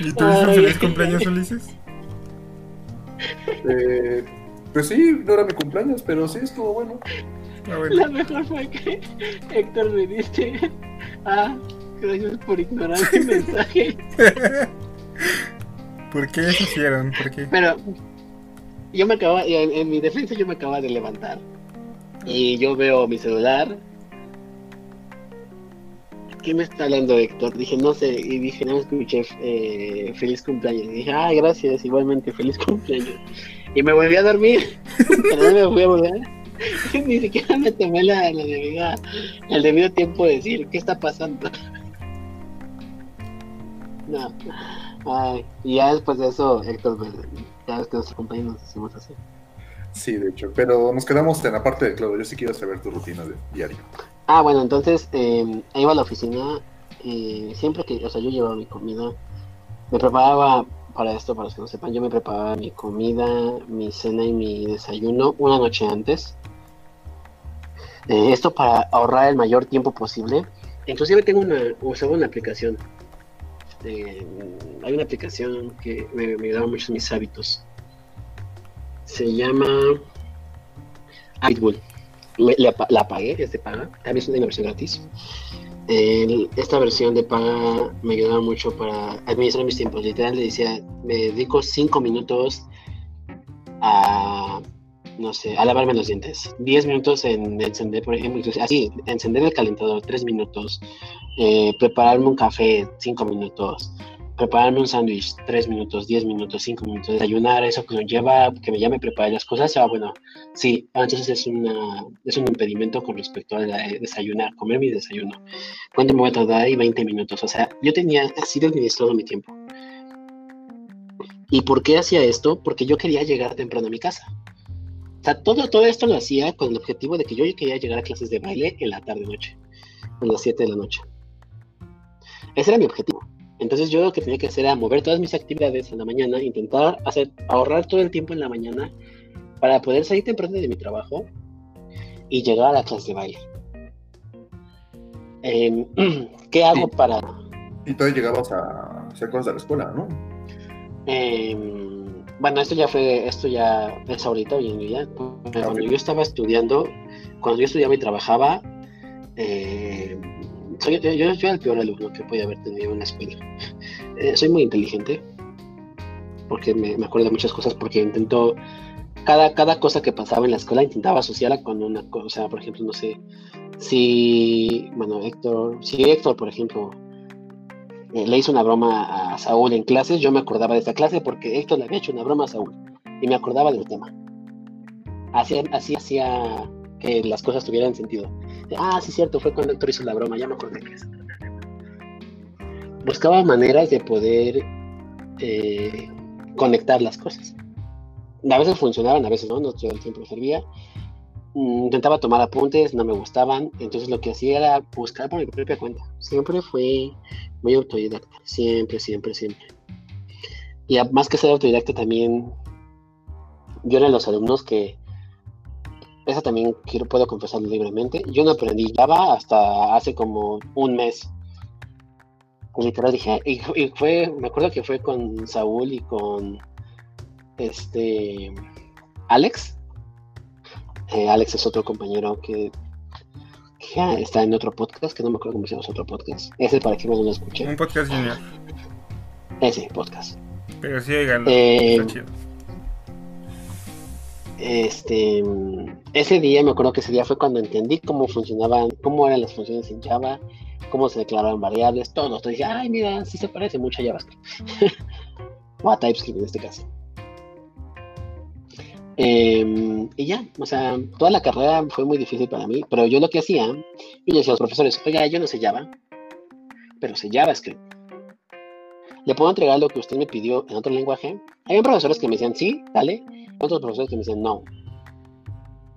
[SPEAKER 2] ¿Y tú dices feliz cumpleaños, Ulises?
[SPEAKER 1] Eh, pues sí, no era mi cumpleaños, pero sí estuvo bueno.
[SPEAKER 3] Ah, La mejor fue que Héctor me dice, ah, gracias por ignorar mi mensaje.
[SPEAKER 2] ¿Por qué eso hicieron? ¿Por qué?
[SPEAKER 3] Pero yo me acababa, en, mi defensa yo me acababa de levantar. Y yo veo mi celular. ¿Qué me está hablando Héctor? Dije, no sé, y dije, no escuché eh, feliz cumpleaños. Y dije, ah, gracias, igualmente, feliz cumpleaños. Y me volví a dormir. Pero no me fui a volver Ni siquiera me tomé la, debida, el debido tiempo de decir qué está pasando. no. Ay, y ya después de eso, Héctor, ya ves que nuestros compañeros nos hicimos así.
[SPEAKER 1] Sí, de hecho, pero nos quedamos en la parte de Claudio. Yo sí quiero saber tu rutina de diario.
[SPEAKER 3] Ah, bueno, entonces eh, iba a la oficina y siempre que, o sea, yo llevaba mi comida, me preparaba para esto, para los que no sepan, yo me preparaba mi comida, mi cena y mi desayuno una noche antes. Eh, esto para ahorrar el mayor tiempo posible. Inclusive tengo una, usaba una aplicación. Eh, hay una aplicación que me, ayudaba mucho en mis hábitos. Se llama Habitbull. La, la, pagué, es de paga. También es una versión gratis. esta versión de paga me ayudaba mucho para administrar mis tiempos. Literal le decía, me dedico 5 minutos a no sé, a lavarme los dientes. 10 minutos en encender, por ejemplo, así, encender el calentador, 3 minutos. Eh, prepararme un café, 5 minutos. Prepararme un sándwich, 3 minutos, 10 minutos, 5 minutos. Desayunar, eso que lleva, que me llame preparar las cosas. Ah, bueno, sí, entonces es, una, es un impedimento con respecto a desayunar, comer mi desayuno. ¿Cuánto me voy a tardar ahí? 20 minutos. O sea, yo tenía así administrado mi tiempo. ¿Y por qué hacía esto? Porque yo quería llegar temprano a mi casa. O sea, todo, todo esto lo hacía con el objetivo de que yo quería llegar a clases de baile en la tarde-noche, a las 7 de la noche. Ese era mi objetivo. Entonces yo lo que tenía que hacer era mover todas mis actividades en la mañana, intentar hacer, ahorrar todo el tiempo en la mañana para poder salir temprano de mi trabajo y llegar a la clase de baile. Em, ¿Qué hago para...?
[SPEAKER 1] Y todavía llegabas a hacer cosas de la escuela, ¿no?
[SPEAKER 3] Em, bueno, esto ya fue, esto ya es ahorita, hoy en día. Cuando yo estaba estudiando, cuando yo estudiaba y trabajaba, eh, soy, yo, yo, era el peor alumno que podía haber tenido en la escuela. Eh, soy muy inteligente, porque me, me, acuerdo de muchas cosas, porque intento, cada, cada cosa que pasaba en la escuela intentaba asociarla con una cosa, por ejemplo, no sé, si, bueno, Héctor, si Héctor, por ejemplo, eh, le hizo una broma a Saúl en clases, yo me acordaba de esa clase porque Héctor le había hecho una broma a Saúl y me acordaba del tema. Así, hacía que las cosas tuvieran sentido. Ah, sí, cierto, fue cuando Héctor hizo la broma, ya me acordé que es. Buscaba maneras de poder eh, conectar las cosas. A veces funcionaban, a veces no, no todo el tiempo servía. Mm, intentaba tomar apuntes, no me gustaban, entonces lo que hacía era buscar por mi propia cuenta. Siempre fue muy autodidacta, siempre, siempre, siempre. Y más que ser autodidacta también, yo era los alumnos que, eso también quiero, puedo confesarlo libremente, yo no aprendí Java hasta hace como un mes. Literal dije, y, y fue, me acuerdo que fue con Saúl y con este Alex, eh, Alex es otro compañero que, que, está en otro podcast, que no me acuerdo cómo se llama otro podcast. Ese para que no lo escuché.
[SPEAKER 2] Un podcast junior.
[SPEAKER 3] Ese podcast.
[SPEAKER 2] Pero sí, ganó. Eh, está chido.
[SPEAKER 3] Este, ese día, me acuerdo que ese día fue cuando entendí cómo funcionaban, cómo eran las funciones en Java, cómo se declaraban variables, todo. Entonces dije, ay, mira, sí se parece mucho a JavaScript. o a TypeScript en este caso. Eh, y ya, o sea, toda la carrera fue muy difícil para mí, pero yo lo que hacía, yo decía a los profesores, oiga, yo no sé Java, pero sé JavaScript. ¿Le puedo entregar lo que usted me pidió en otro lenguaje? Hay profesores que me decían sí, dale, otros profesores que me decían no.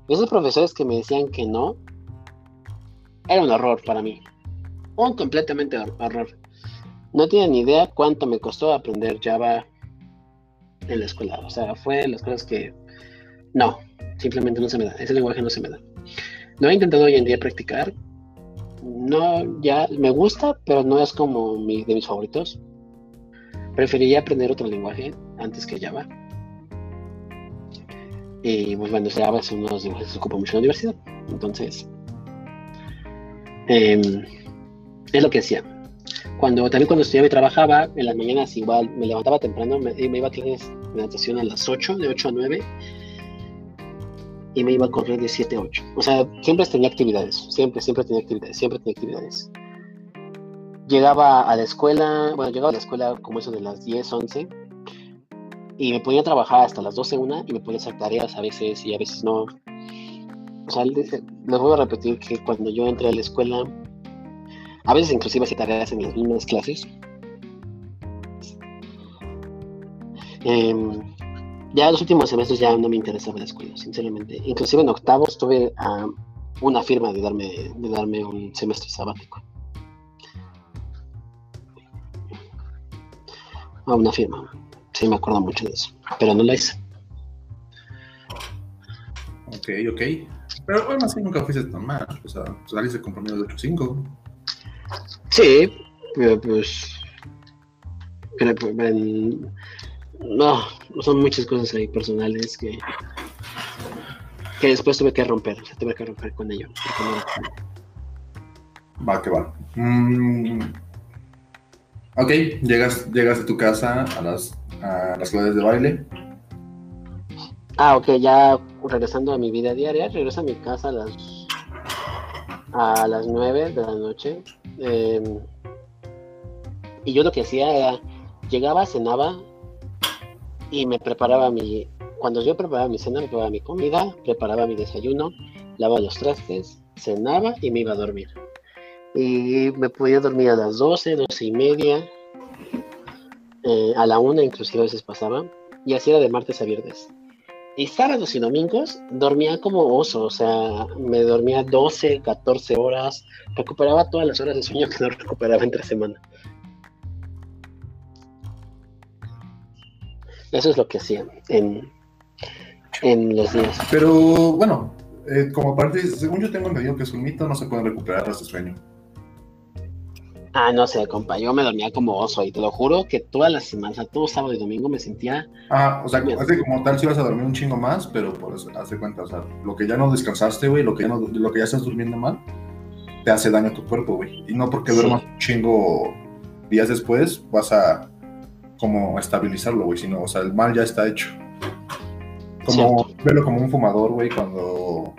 [SPEAKER 3] Esos profesores que me decían que no, era un horror para mí. Un completamente horror. No tienen ni idea cuánto me costó aprender Java en la escuela. O sea, fue las cosas que no, simplemente no se me da. Ese lenguaje no se me da. Lo he intentado hoy en día practicar. No, ya me gusta, pero no es como mi, de mis favoritos. Preferiría aprender otro lenguaje antes que Java. Y pues bueno, Java es uno de los lenguajes que se ocupa mucho en la universidad. Entonces, eh, es lo que hacía. Cuando, también cuando estudiaba y trabajaba, en las mañanas igual me levantaba temprano, me, me iba a clases de natación a las 8, de 8 a 9 y me iba a correr de 7 a 8. O sea, siempre tenía actividades, siempre, siempre tenía actividades, siempre tenía actividades. Llegaba a la escuela, bueno, llegaba a la escuela como eso de las 10, 11, y me ponía a trabajar hasta las 12, 1, y me ponía a hacer tareas a veces y a veces no. O sea, les voy a repetir que cuando yo entré a la escuela, a veces inclusive hacía tareas en las mismas clases. Eh, ya los últimos semestres ya no me interesaba la escuela, sinceramente. Inclusive en octavo tuve a una firma de darme, de darme un semestre sabático. A una firma. Sí, me acuerdo mucho de eso. Pero no la hice.
[SPEAKER 1] Ok, ok. Pero bueno, así nunca fuiste tan mal. O sea, saliste con promedio de 8.5.
[SPEAKER 3] Sí, pero pues. Pero, pues, no, son muchas cosas ahí personales que, que después tuve que romper, tuve que romper con ello.
[SPEAKER 1] Va, que va. Mm, ok, llegas, llegas a tu casa a las, a las clases de baile.
[SPEAKER 3] Ah, ok, ya regresando a mi vida diaria, regreso a mi casa a las a las 9 de la noche. Eh, y yo lo que hacía era, llegaba, cenaba, y me preparaba mi, cuando yo preparaba mi cena, preparaba mi comida, preparaba mi desayuno, lavaba los trastes, cenaba y me iba a dormir. Y me podía dormir a las 12, 12 y media, eh, a la una inclusive a veces pasaba, y así era de martes a viernes. Y sábados y domingos dormía como oso, o sea, me dormía 12, 14 horas, recuperaba todas las horas de sueño que no recuperaba entre semana. Eso es lo que hacía en, en los días.
[SPEAKER 1] Pero bueno, eh, como parte, según yo tengo entendido que es un mito, no se pueden recuperar de sueño.
[SPEAKER 3] Ah, no sé, compa, yo me dormía como oso y te lo juro que todas las semanas, todo sábado y domingo me sentía...
[SPEAKER 1] Ah, o sea, hace como tal si vas a dormir un chingo más, pero por eso, hace cuenta, o sea, lo que ya no descansaste, güey, lo que ya no, lo que ya estás durmiendo mal, te hace daño a tu cuerpo, güey. Y no porque duermas un chingo días después, vas a como estabilizarlo, güey, sino, o sea, el mal ya está hecho. Como, verlo como un fumador, güey, cuando,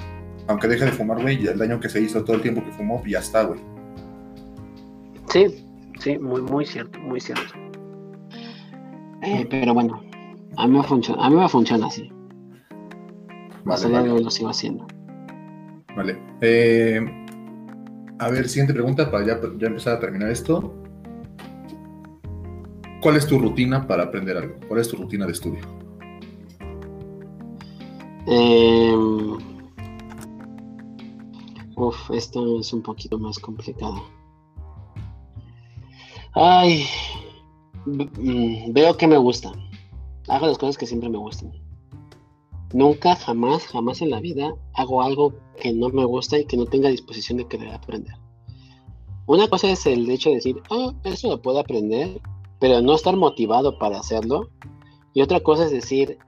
[SPEAKER 1] aunque deje de fumar, güey, el daño que se hizo todo el tiempo que fumó, ya está, güey.
[SPEAKER 3] Sí, sí, muy, muy cierto, muy cierto. Eh, pero bueno, a mí me funciona, a mí me funciona así. Vale, vale. lo sigo haciendo.
[SPEAKER 1] Vale. Eh, a ver, siguiente pregunta para ya, ya empezar a terminar esto. ¿Cuál es tu rutina para aprender algo? ¿Cuál es tu rutina de estudio?
[SPEAKER 3] Eh, uf, esto es un poquito más complicado. Ay, mm, veo que me gusta. Hago las cosas que siempre me gustan. Nunca, jamás, jamás en la vida hago algo que no me gusta y que no tenga disposición de querer aprender. Una cosa es el hecho de decir, ah, eso lo puedo aprender, pero no estar motivado para hacerlo. Y otra cosa es decir,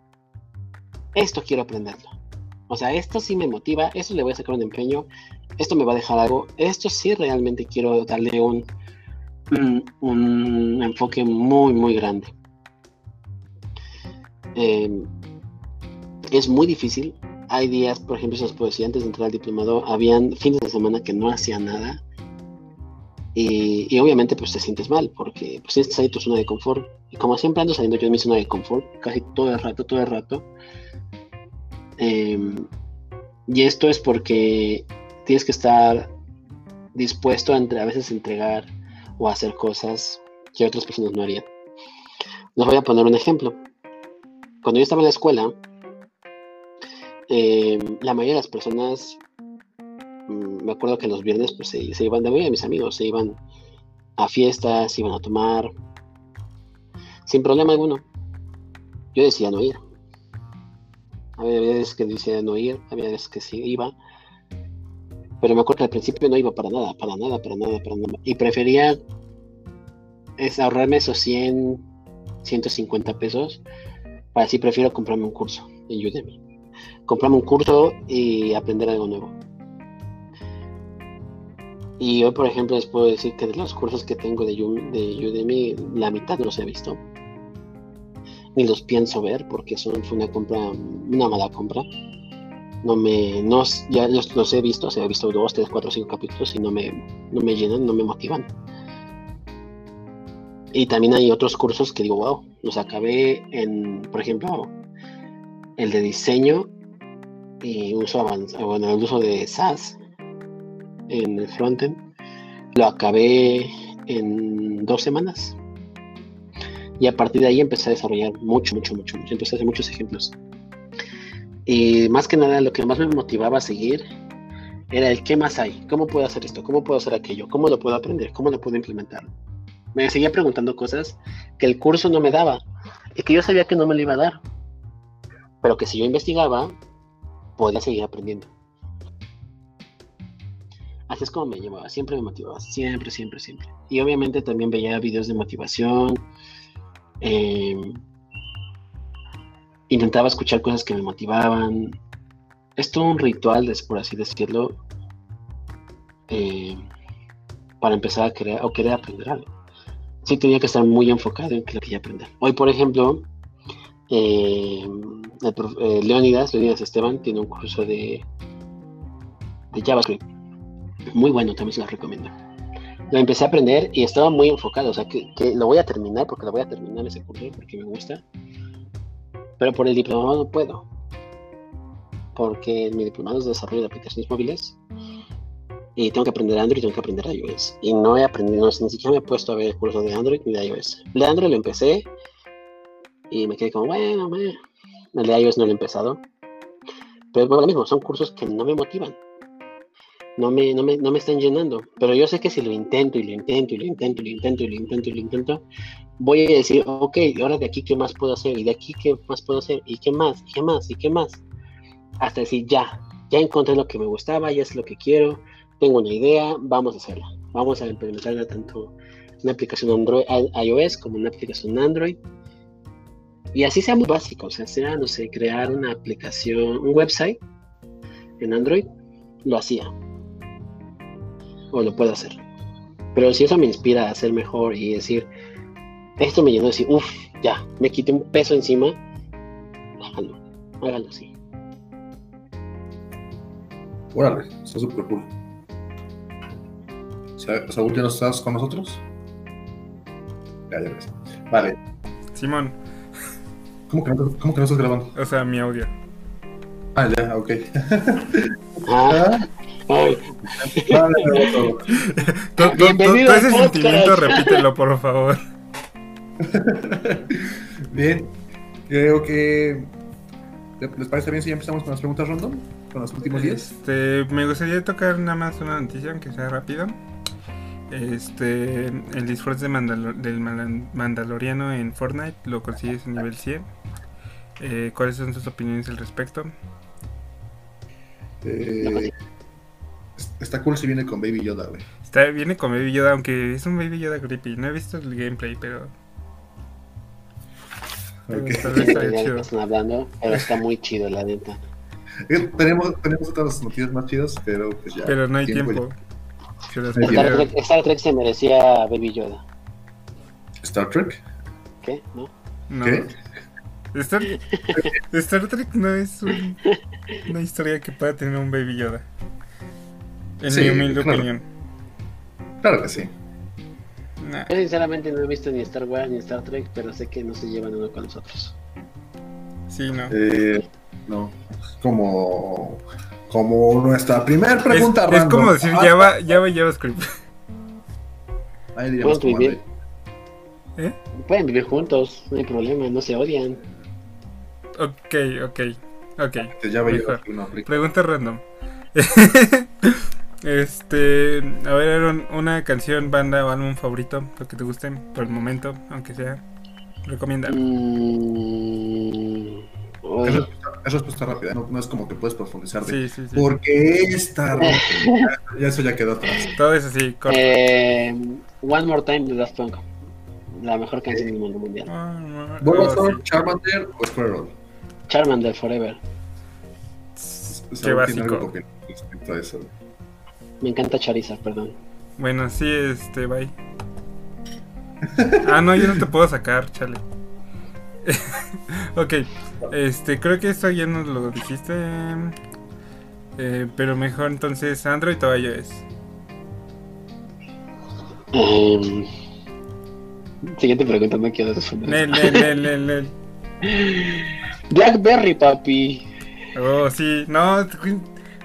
[SPEAKER 3] esto quiero aprenderlo. O sea, esto sí me motiva, esto le voy a sacar un empeño, esto me va a dejar algo, esto sí realmente quiero darle un, un, enfoque muy, muy grande. Em, es muy difícil. Hay días, por ejemplo, se puedo decir, antes de entrar al diplomado, habían fines de semana que no hacía nada. Y, obviamente pues te sientes mal porque pues tienes que tu zona de confort. Y como siempre ando saliendo yo de mi zona de confort, casi todo el rato, todo el rato. Em, y esto es porque tienes que estar dispuesto a, entre, a veces entregar o hacer cosas que otras personas no harían. Les voy a poner un ejemplo. Cuando yo estaba en la escuela, eh, la mayoría de las personas, me acuerdo que los viernes pues, se, iban de a mis amigos, se iban a fiestas, se iban a tomar, sin problema alguno. Yo decía no ir. Había veces que decía no ir, había veces que sí iba, pero me acuerdo que al principio no iba para nada, para nada, para nada, para nada. Y prefería es ahorrarme esos 100, 150 pesos para así prefiero comprarme un curso en Udemy. Comprarme un curso y aprender algo nuevo. Y hoy, por ejemplo, les puedo decir que de los cursos que tengo de, de Udemy, la mitad no los he visto. Ni los pienso ver porque son, fue una compra, una mala compra no me, no, ya los, he visto, o sea, he visto dos, tres, cuatro, cinco capítulos y no me, no me llenan, no me motivan. Y también hay otros cursos que digo, wow, los acabé en, por ejemplo, el de diseño y uso avanzado, el uso de SAS en el frontend, lo acabé en dos semanas. Y a partir de ahí empecé a desarrollar mucho, mucho, mucho, mucho. Empecé a hacer muchos ejemplos. Y más que nada lo que más me motivaba a seguir era el qué más hay, cómo puedo hacer esto, cómo puedo hacer aquello, cómo lo puedo aprender, cómo lo puedo implementar. Me seguía preguntando cosas que el curso no me daba y que yo sabía que no me lo iba a dar, pero que si yo investigaba, podía seguir aprendiendo. Así es como me llevaba, siempre me motivaba, siempre, siempre, siempre. Y obviamente también veía videos de motivación. Eh, intentaba escuchar cosas que me motivaban. Es todo un ritual, por así decirlo, eh, para empezar a crear o querer aprender algo. Sí tenía que estar muy enfocado en lo que quería aprender. Hoy, por ejemplo, eh, eh, Leonidas, Leonidas Esteban, tiene un curso de JavaScript. Muy bueno, también se lo recomiendo. Lo empecé a aprender y estaba muy enfocado, o sea, que, que lo voy a terminar, porque lo voy a terminar ese curso, porque me gusta pero por el diplomado no puedo. Porque mi diplomado es de desarrollo de aplicaciones móviles. Y tengo que aprender Android y tengo que aprender iOS. Y no he aprendido, ni siquiera me he puesto a ver el curso de Android ni de iOS. De Android lo empecé y me quedé como, bueno, El de iOS no lo he empezado. Pero es lo mismo, son cursos que no me motivan. No me, no, me, no me están llenando. Pero yo sé que si lo intento y lo intento y lo intento y lo intento y lo intento y lo intento, voy a decir, ok, ¿y ahora de aquí qué más puedo hacer? ¿Y de aquí qué más puedo hacer? ¿Y qué más? ¿Y qué más? ¿Y qué más? Hasta decir, ya, ya encontré lo que me gustaba, ya es lo que quiero, tengo una idea, vamos a hacerla. Vamos a implementarla tanto una aplicación Android, iOS como una aplicación Android. Y así sea muy básico, o sea, sea, no sé, crear una aplicación, un website en Android, lo hacía. O lo puedo hacer. Pero si eso me inspira a hacer mejor y decir, esto me llenó de decir, uff, ya, me quité un peso encima, hágalo, hágalo así.
[SPEAKER 1] Órale, está súper cool. Saúl, ¿ya no estás con nosotros? Ya, ya ves. Vale.
[SPEAKER 2] Simón.
[SPEAKER 1] ¿Cómo que, no, ¿Cómo que no estás grabando?
[SPEAKER 2] O sea, mi audio.
[SPEAKER 1] Ah, ya, ok.
[SPEAKER 3] Ah, ay, Bienvenido
[SPEAKER 2] ese sentimiento, repítelo, por favor.
[SPEAKER 1] Bien, creo que. ¿Les parece bien si ya empezamos con las preguntas random? Con los últimos 10.
[SPEAKER 2] Este, me gustaría tocar nada más una noticia, aunque sea rápido. Este, el disfraz de Mandalo- del Mandaloriano en Fortnite lo consigues en nivel 100. Eh, ¿Cuáles son sus opiniones al respecto?
[SPEAKER 1] Eh, está cool si viene con Baby Yoda, güey.
[SPEAKER 2] Está, viene con Baby Yoda, aunque es un Baby Yoda creepy. No he visto el gameplay, pero
[SPEAKER 1] Ok.
[SPEAKER 2] tal
[SPEAKER 3] sí,
[SPEAKER 2] vez
[SPEAKER 3] ya
[SPEAKER 2] estaría
[SPEAKER 3] de
[SPEAKER 2] chido.
[SPEAKER 3] qué están hablando, pero está muy chido, la neta.
[SPEAKER 1] Eh, tenemos, tenemos otras noticias más chidas, pero pues ya.
[SPEAKER 2] Pero no hay
[SPEAKER 1] tiempo
[SPEAKER 3] Star Trek, Star Trek se merecía Baby Yoda.
[SPEAKER 1] Star Trek.
[SPEAKER 3] ¿Qué? ¿No?
[SPEAKER 2] No.
[SPEAKER 1] ¿Qué?
[SPEAKER 2] Star, Star Trek no es un- una historia que pueda tener un Baby Yoda. En
[SPEAKER 1] Sí,
[SPEAKER 2] mi humilde
[SPEAKER 1] claro.
[SPEAKER 2] opinión.
[SPEAKER 1] Claro que sí.
[SPEAKER 2] Nah.
[SPEAKER 3] Yo sinceramente no he visto ni Star Wars ni Star Trek, pero sé que no se llevan uno con los otros.
[SPEAKER 2] Sí, no.
[SPEAKER 1] Eh, no. Como. Como nuestra primera pregunta
[SPEAKER 2] es, es
[SPEAKER 1] random.
[SPEAKER 2] como decir
[SPEAKER 1] Ah,
[SPEAKER 2] Java, Java y JavaScript.
[SPEAKER 1] Ahí diríamos
[SPEAKER 3] Pueden vivir.
[SPEAKER 2] ¿Eh?
[SPEAKER 3] Pueden vivir juntos, no hay problema, no se odian.
[SPEAKER 2] Ok, ok, ok.
[SPEAKER 1] Java. JavaScript no.
[SPEAKER 2] Pregunta random. este, a ver, Aaron, una canción, banda o álbum favorito, lo que te guste por el momento, aunque sea. Recomienda.
[SPEAKER 3] Mm,
[SPEAKER 1] Es respuesta, es respuesta rápida, no, no es como que puedes profundizar de
[SPEAKER 2] Sí, sí, sí.
[SPEAKER 1] porque esta ya, ya eso ya quedó atrás.
[SPEAKER 2] Todo es así, corto.
[SPEAKER 3] eh, One More Time de Daft Punk. La mejor canción del mundo mundial.
[SPEAKER 1] ¿Bulbasaur,
[SPEAKER 2] sí.
[SPEAKER 1] Charmander o Squirrel?
[SPEAKER 3] Charmander Forever.
[SPEAKER 1] Saúl
[SPEAKER 2] básico.
[SPEAKER 1] respecto a eso.
[SPEAKER 3] Me encanta Charizard, perdón.
[SPEAKER 2] Bueno, sí, este, bye. Ah, no, yo no te puedo sacar, chale. ok, este, creo que esto ya nos lo dijiste. eh, pero mejor entonces Android o iOS.
[SPEAKER 3] Em, siguiente pregunta, no quiero responder.
[SPEAKER 2] Nel, nel, nel, nel, nel.
[SPEAKER 3] Blackberry, papi.
[SPEAKER 2] Oh, sí, no,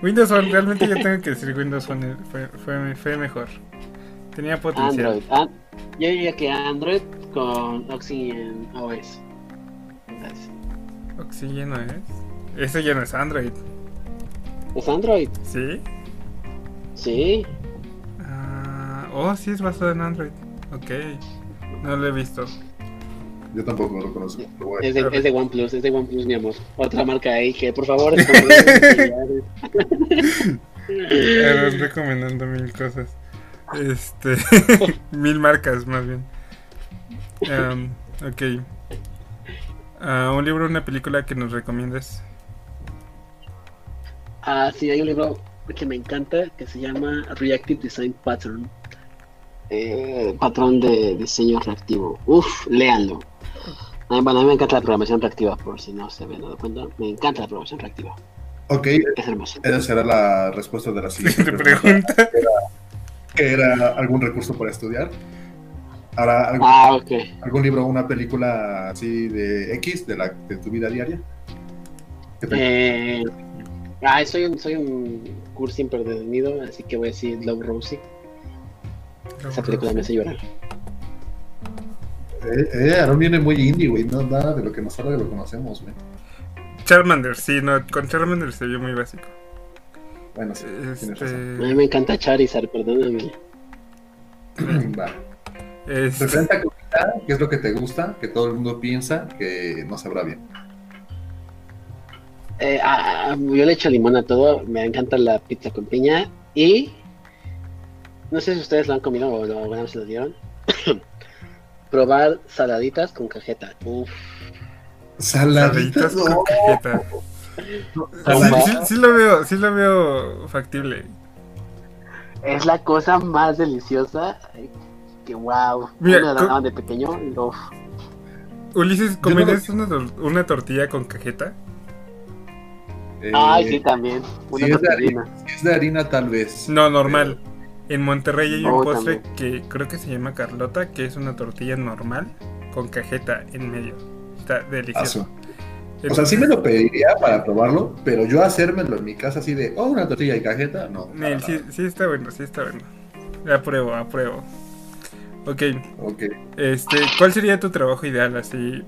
[SPEAKER 2] Windows Phone, realmente yo tengo que decir Windows Phone fue, fue, fue mejor. Tenía potencial.
[SPEAKER 3] Android. Ah, yo diría que Android con Oxygen OS.
[SPEAKER 2] Oxygen es. Eso ya no es Android,
[SPEAKER 3] ¿Es Android?
[SPEAKER 2] ¿sí?
[SPEAKER 3] Sí.
[SPEAKER 2] Ah, oh, sí es basado en Android. Ok, no lo he visto.
[SPEAKER 1] Yo tampoco lo conozco. Lo
[SPEAKER 3] Es de, es de OnePlus, es de OnePlus, mi amor. Otra marca ahí que por favor esconded.
[SPEAKER 2] Aaron recomendando mil cosas. Este. mil marcas, más bien. Am, ok. Ah, un libro o una película que nos recomiendes.
[SPEAKER 3] Ah, sí, hay un libro que me encanta que se llama Reactive Design Pattern. Eh, patrón de diseño reactivo. Uf, léanlo. A mí, bueno, a mí me encanta la programación reactiva, por si no se habían dado cuenta. Me encanta la programación reactiva.
[SPEAKER 1] Ok,
[SPEAKER 3] Es hermoso.
[SPEAKER 1] esa será la respuesta de la siguiente
[SPEAKER 2] Te
[SPEAKER 1] pregunta.
[SPEAKER 2] pregunta.
[SPEAKER 1] ¿Que era algún recurso para estudiar? ¿Habrá algún,
[SPEAKER 3] Ah, ok.
[SPEAKER 1] algún libro o una película así de X de, la, de tu vida diaria? ¿Qué te-
[SPEAKER 3] Eh, ah, soy un, soy un cursi empedernido, así que voy a decir Love Rosie. Esa película me hace llorar.
[SPEAKER 1] Eh, eh, Aaron viene muy indie, güey. No, nada de lo que nos habla lo conocemos, güey.
[SPEAKER 2] Charmander, sí, no, con Charmander se vio muy básico.
[SPEAKER 1] Bueno, sí, tienes
[SPEAKER 2] Este,
[SPEAKER 1] razón.
[SPEAKER 3] A mí me encanta Charizard, perdóname.
[SPEAKER 1] Va.
[SPEAKER 2] es-
[SPEAKER 1] Referente a comida, ¿qué es lo que te gusta? Que todo el mundo piensa que no sabrá bien.
[SPEAKER 3] Eh, ah, yo le echo limón a todo, me encanta la pizza con piña y no sé si ustedes lo han comido o lo, alguna vez lo dieron. Probar saladitas con cajeta. Uf,
[SPEAKER 2] Saladitas con cajeta. Sí, sí, sí lo veo, sí lo veo factible.
[SPEAKER 3] es la cosa más deliciosa que wow.
[SPEAKER 2] Mira,
[SPEAKER 3] Una de pequeño. uf.
[SPEAKER 2] Ulises,
[SPEAKER 1] no
[SPEAKER 2] ¿comerías una, tor- una tortilla con cajeta?
[SPEAKER 1] Eh,
[SPEAKER 3] Ay, sí, también. Una
[SPEAKER 1] si es, harina, si es de harina, tal vez.
[SPEAKER 2] No, normal. En Monterrey hay un
[SPEAKER 3] Oh,
[SPEAKER 2] postre que creo que se llama Carlota, que es una tortilla normal con cajeta en medio. Está delicioso.
[SPEAKER 1] O sea, sí me lo pediría para probarlo, pero yo hacérmelo en mi casa así de, oh, una tortilla y cajeta, no.
[SPEAKER 2] Nel, sí, sí está bueno, sí está bueno. Apruebo, apruebo. Ok,
[SPEAKER 1] Ok.
[SPEAKER 2] este, ¿cuál sería tu trabajo ideal así?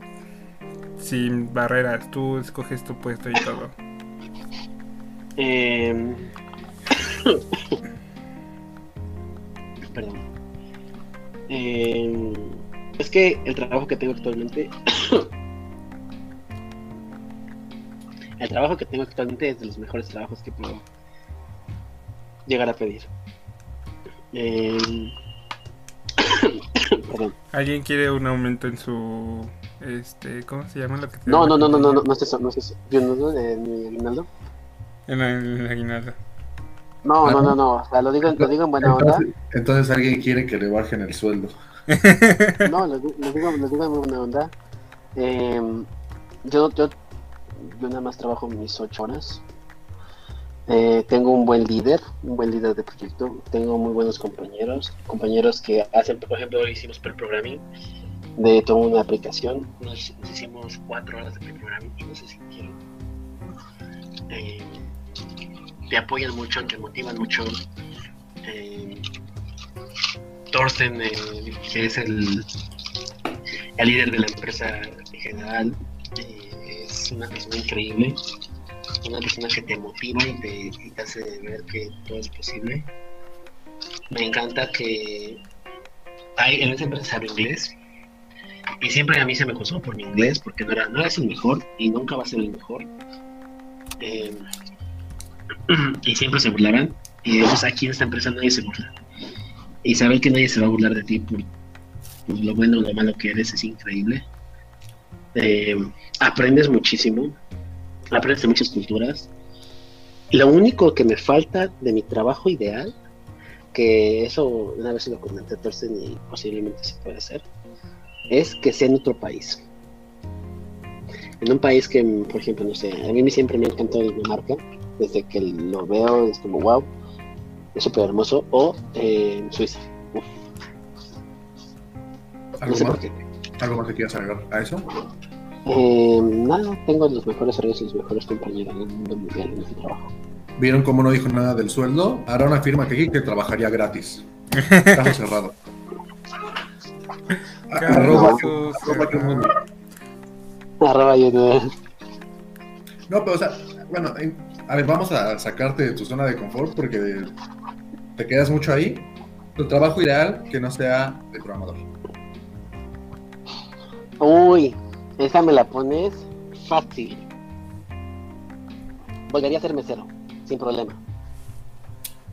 [SPEAKER 2] Sin barreras, tú escoges tu puesto y todo.
[SPEAKER 3] Em, Perdón. Em, es que el trabajo que tengo actualmente. el trabajo que tengo actualmente es de los mejores trabajos que puedo llegar a pedir. Em, Perdón.
[SPEAKER 2] ¿Alguien quiere un aumento en su este, ¿cómo se llama lo que te
[SPEAKER 3] No, no, no, no, no, no, no es eso, no es eso. Yo no, no, de mi aguinaldo.
[SPEAKER 2] En la- en el aguinaldo.
[SPEAKER 3] No, no,
[SPEAKER 1] no.
[SPEAKER 3] no. O sea, lo digo, lo digo en buena onda.
[SPEAKER 1] Entonces, entonces alguien quiere que le bajen el sueldo.
[SPEAKER 3] No, lo, di- lo digo, lo digo en buena onda. Em, yo, yo, yo nada más trabajo mis ocho horas. Eh, tengo un buen líder, un buen líder de proyecto. Tengo muy buenos compañeros, compañeros que hacen, por ejemplo, hoy hicimos pre-programming de toda una aplicación. Nos, nos hicimos cuatro horas de pre-programming y no se sintieron. Eh, te apoyan mucho, te motivan mucho. Eh, Thorsten, que es el, líder de la empresa en general, eh, es una persona increíble, una persona que te motiva y te, hace ver que todo es posible. Me encanta que hay, en esa empresa inglés y siempre a mí se me acusó por mi inglés porque no era, no era el mejor y nunca va a ser el mejor. Eh, y siempre se burlaban y digamos aquí en esta empresa nadie se burla y saber que nadie se va a burlar de ti por, por lo bueno o lo malo que eres es increíble. Eh, aprendes muchísimo, aprendes de muchas culturas. Lo único que me falta de mi trabajo ideal, que eso una vez se lo comenté a Thorsten y posiblemente se puede hacer, es que sea en otro país. En un país que, por ejemplo, no sé, a mí siempre me encantó Dinamarca, desde que lo veo es como wow, es súper hermoso, o eh, Suiza. Uf, no
[SPEAKER 1] ¿Algo
[SPEAKER 3] sé
[SPEAKER 1] más?
[SPEAKER 3] por qué.
[SPEAKER 1] ¿Algo más que quieras agregar a eso?
[SPEAKER 3] Eh, nada, tengo los mejores horarios y los mejores compañeros del mundo mundial en este trabajo.
[SPEAKER 1] ¿Vieron cómo no dijo nada del sueldo? Aaron afirma que aquí que trabajaría gratis. Caso cerrado. Arroba, arroba.
[SPEAKER 3] Arroba YouTube.
[SPEAKER 1] No, pero o sea, bueno, en- a ver, vamos a sacarte de tu zona de confort porque te quedas mucho ahí. Tu trabajo ideal que no sea de programador.
[SPEAKER 3] Uy, esa me la pones fácil. Volvería a ser mesero, sin problema.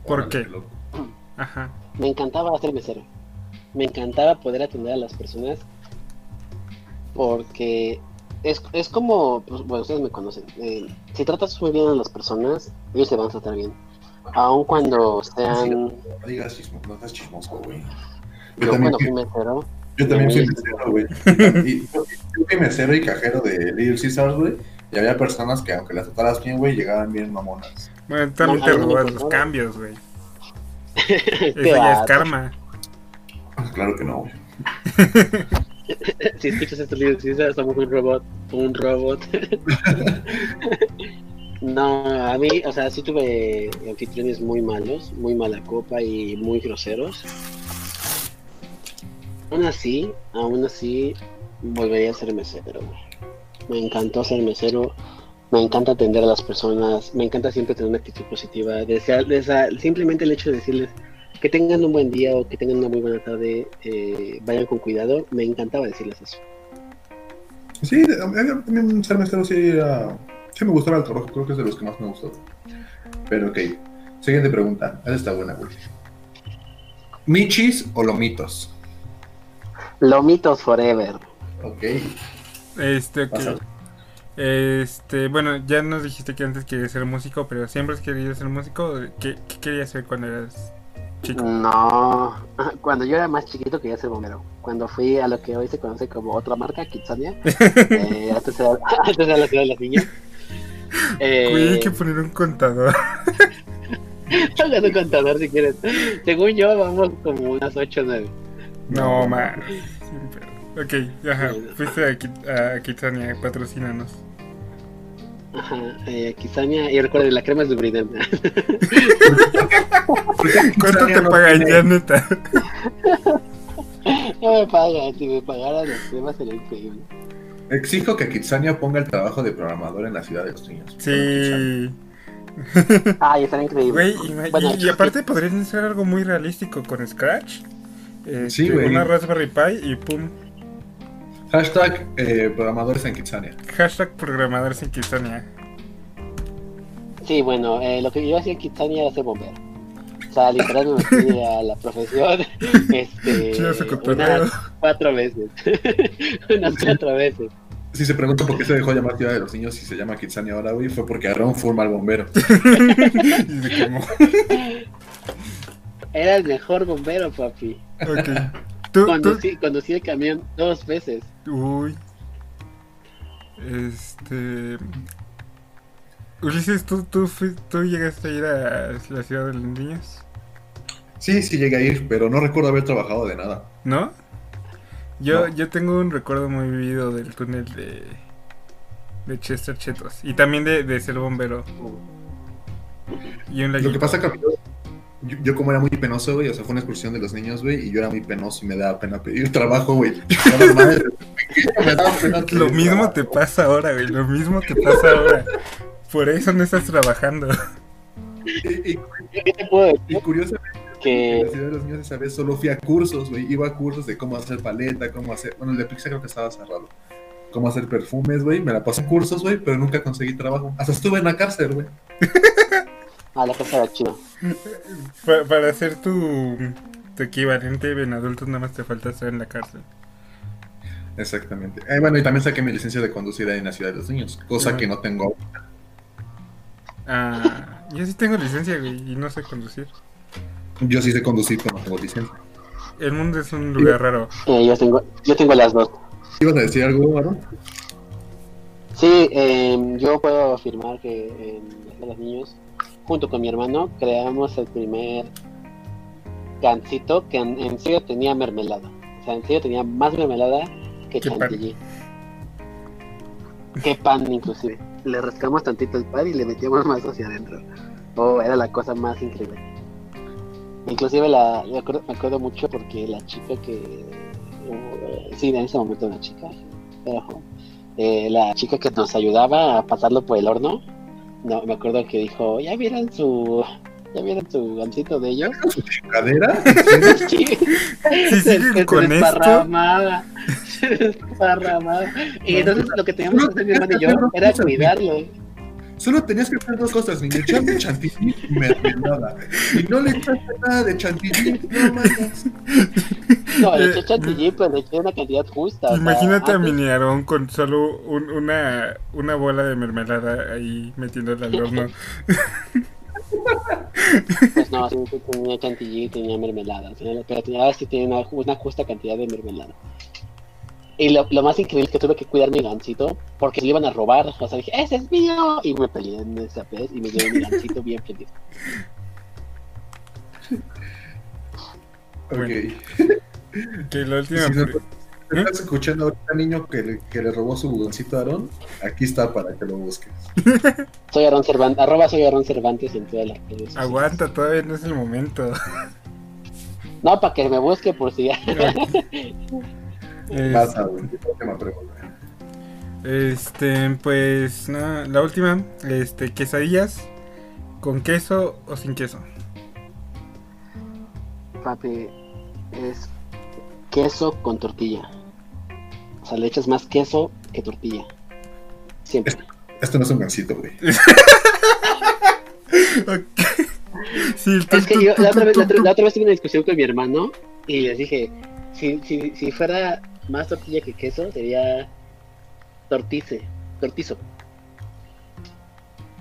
[SPEAKER 2] ¿Por qué?
[SPEAKER 1] loco.
[SPEAKER 2] Ajá.
[SPEAKER 3] Me encantaba ser mesero. Me encantaba poder atender a las personas porque es, es como, pues, bueno, ustedes me conocen. eh, si tratas muy bien a las personas, ellos te van a tratar bien. Aun cuando sean...
[SPEAKER 1] No digas chismoso, no seas chismoso, güey. Yo
[SPEAKER 3] Yo
[SPEAKER 1] también,
[SPEAKER 3] cuando
[SPEAKER 1] fui,
[SPEAKER 3] mesero,
[SPEAKER 1] yo también fui
[SPEAKER 3] Sí.
[SPEAKER 1] mesero, güey. Y yo fui mesero y cajero de Little Caesars, güey. Y había personas que, aunque las trataras bien, güey, llegaban bien mamonas.
[SPEAKER 2] Bueno, también
[SPEAKER 3] No,
[SPEAKER 2] te robas los cambios, güey. Eso ya es karma.
[SPEAKER 1] Claro que no, güey.
[SPEAKER 3] si escuchas estos libros, si somos un robot, un robot. no, a mí, o sea, sí tuve anfitriones muy malos, muy mala copa y muy groseros. Aún así, aún así, volvería a ser mesero. Me encantó ser mesero. Me encanta atender a las personas, me encanta siempre tener una actitud positiva, desearles a- simplemente el hecho de decirles que tengan un buen día o que tengan una muy buena tarde, eh, vayan con cuidado, me encantaba decirles eso.
[SPEAKER 1] Sí, a mí también ser mesero sí, era- sí me gustaba el trabajo, creo que es de los que más me gustó. Pero ok, siguiente pregunta, esa está buena, güey. ¿Michis o lomitos?
[SPEAKER 3] Lomitos forever.
[SPEAKER 1] Ok,
[SPEAKER 2] Este, ok.
[SPEAKER 1] Pasa.
[SPEAKER 2] Este, bueno, ya nos dijiste que antes querías ser músico, pero siempre has querido ser músico. ¿Qué, qué querías ser cuando eras chico?
[SPEAKER 3] No, cuando yo era más chiquito quería ser bombero. Cuando fui a lo que hoy se conoce como otra marca, Kitsania, eh, antes, era, antes era la ciudad de las niñas. Eh,
[SPEAKER 2] hay que poner un contador.
[SPEAKER 3] Hágase un contador si quieres. Según yo, vamos como unas 8 o 9.
[SPEAKER 2] No, más. Ok, ajá. Fuiste a, Kit- a Kitsania, patrocínanos.
[SPEAKER 3] Ajá, eh, Kitsania, y recuerden, la crema es Lubriden.
[SPEAKER 2] ¿Cuánto te
[SPEAKER 1] no
[SPEAKER 2] pagan ya, neta?
[SPEAKER 3] no me pagan, si me pagaran las cremas sería increíble.
[SPEAKER 1] Exijo que Kitsania ponga el trabajo de programador en la ciudad de los niños.
[SPEAKER 2] Sí.
[SPEAKER 3] Ay, estaría increíble.
[SPEAKER 2] Güey, ima-
[SPEAKER 3] Bueno,
[SPEAKER 2] y, y aparte podrían hacer algo muy realístico con Scratch. Este,
[SPEAKER 1] Sí, güey.
[SPEAKER 2] Una Raspberry Pi y pum.
[SPEAKER 1] Hashtag eh, programadores en Kitsania.
[SPEAKER 2] Hashtag programadores en Kitsania.
[SPEAKER 3] Sí, bueno, eh, lo que yo hacía en Kitsania era ser bombero. O sea, literal me metí a la profesión este, unas cuatro veces. unas cuatro veces.
[SPEAKER 1] Si se pregunta por qué se dejó llamar Ciudad de los Niños y se llama Kitsania ahora, güey, fue porque agarraron forma al bombero.
[SPEAKER 2] y se quemó.
[SPEAKER 3] Era el mejor bombero, papi.
[SPEAKER 2] Ok. Tú, tú.
[SPEAKER 3] Conducí, conducí el camión dos veces.
[SPEAKER 2] Uy. Este. Ulises, ¿tú, tú, fui- ¿tú llegaste a ir a la ciudad de los niños?
[SPEAKER 1] Sí, sí llegué a ir, pero no recuerdo haber trabajado de nada.
[SPEAKER 2] ¿No? Yo,
[SPEAKER 1] No.
[SPEAKER 2] yo tengo un recuerdo muy vivido del túnel de, de Chester Chetos. Y también de, de ser bombero. Y un
[SPEAKER 1] Lo que pasa yo, yo como era muy penoso, güey, o sea, fue una excursión de los niños, güey, y yo era muy penoso y me daba pena pedir trabajo, güey.
[SPEAKER 2] Lo mismo te pasa ahora, güey. Lo mismo te pasa ahora. Por eso no estás trabajando.
[SPEAKER 1] Y, y-
[SPEAKER 3] ¿Qué te puedo
[SPEAKER 1] y
[SPEAKER 3] decir?
[SPEAKER 1] curiosamente, en
[SPEAKER 3] Que
[SPEAKER 1] la ciudad de los niños esa vez solo fui a cursos, güey. Iba a cursos de cómo hacer paleta, cómo hacer. Bueno, el de pizza creo que estaba cerrado. Cómo hacer perfumes, güey. Me la pasé en cursos, güey, pero nunca conseguí trabajo. Hasta estuve en la cárcel, güey.
[SPEAKER 3] a la casa era chido.
[SPEAKER 2] Pa- para hacer tu, tu equivalente en adultos, nada más te falta estar en la cárcel.
[SPEAKER 1] Exactamente. Eh, bueno, y también saqué mi licencia de conducir ahí en la ciudad de los niños, cosa
[SPEAKER 2] Ajá.
[SPEAKER 1] que no tengo.
[SPEAKER 2] Ah, yo sí tengo licencia, güey, y no sé conducir.
[SPEAKER 1] Yo sí sé conducir, pero no tengo licencia.
[SPEAKER 2] El mundo es un lugar raro.
[SPEAKER 3] Eh, yo, tengo, yo tengo las dos.
[SPEAKER 1] ¿Ibas a decir algo, Aaron?
[SPEAKER 3] Sí, eh, yo puedo afirmar que en de los niños, junto con mi hermano, creamos el primer gansito que en, en serio tenía mermelada. O sea, en serio tenía más mermelada que
[SPEAKER 2] ¿Qué pan?
[SPEAKER 3] chantilly. Que pan, inclusive. Le rascamos tantito el pan y le metíamos más hacia adentro. Oh, era la cosa más increíble. Inclusive la, me, acuerdo, me acuerdo mucho porque la chica que... uh, sí, en ese momento una chica. Eh, la chica que nos ayudaba a pasarlo por el horno, no, me acuerdo que dijo, ¿ya vieron su, ya vieron su gancito de ellos?
[SPEAKER 1] ¿Su chingadera?
[SPEAKER 3] Sí.
[SPEAKER 2] Con
[SPEAKER 3] se desparramaba. Y entonces lo que teníamos que hacer mi hermano y yo era cuidarlo.
[SPEAKER 1] Solo tenías que hacer dos cosas, niño. Echarle chantilly y mermelada. Y no le echaste nada de chantilly, no mames.
[SPEAKER 3] No, le eché chantilly, pero le eché una cantidad justa. o sea,
[SPEAKER 2] imagínate a
[SPEAKER 3] antes-
[SPEAKER 2] Mini Aarón con solo un- una, una bola de mermelada ahí metiéndola al horno.
[SPEAKER 3] Pues no, sí, tenía chantilly, tenía mermelada, pero tenía, ahora sí tenía una, una justa cantidad de mermelada. Y lo, lo más increíble es que tuve que cuidar mi gancito porque se lo iban a robar. O sea, dije, ¡ese es mío! Y me peleé en esa vez y me llevé mi gancito bien feliz.
[SPEAKER 1] Ok.
[SPEAKER 2] Que la última.
[SPEAKER 1] Si no-
[SPEAKER 2] pre-
[SPEAKER 1] ¿Estás escuchando ahorita niño que le, que le robó su budoncito a Aarón? Aquí está para que lo busques.
[SPEAKER 3] Soy Aaron Cervantes, arroba soy Aaron Cervantes en todas las redes.
[SPEAKER 2] Aguanta, todavía no es el momento.
[SPEAKER 3] No, para que me busque por si ya.
[SPEAKER 2] Es-
[SPEAKER 1] Pasa, güey.
[SPEAKER 2] Este, pues nada, la última, este, quesadillas con queso o sin queso.
[SPEAKER 3] Papi, es queso con tortilla. O sea, le echas más queso que tortilla. Siempre.
[SPEAKER 1] Esto no es un gansito, güey.
[SPEAKER 2] Ok. Sí, tú-
[SPEAKER 3] Es que
[SPEAKER 2] tú-
[SPEAKER 3] yo
[SPEAKER 2] tú-
[SPEAKER 3] la otra, vez, otra- la otra vez tuve una discusión con mi hermano y les dije, si, si, si fuera más tortilla que queso, sería tortice, tortizo.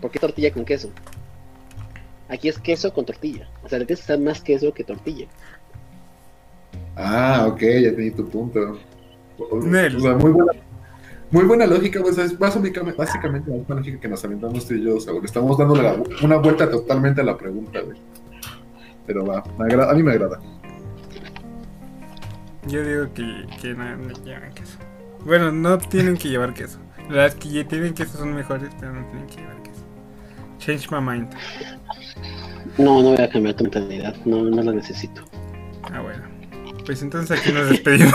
[SPEAKER 3] ¿Por qué tortilla con queso? Aquí es queso con tortilla. O sea, le tienes que más queso que tortilla.
[SPEAKER 1] Ah, ok, ya tenía tu punto. O- o sea, muy buena, muy buena lógica, pues es básicamente, básicamente la misma lógica que nos aventamos tú y yo, Saúl. Estamos dándole la- una vuelta totalmente a la pregunta, güey. Pero va, me agrada- a mí me agrada.
[SPEAKER 2] Yo digo que, que no, no llevan queso. Bueno, no tienen que llevar queso. Las que ya tienen queso son mejores, pero no tienen que llevar queso. Change my mind.
[SPEAKER 3] No, no voy a cambiar tu mentalidad. No, no lo necesito.
[SPEAKER 2] Ah, bueno. Pues entonces aquí nos despedimos.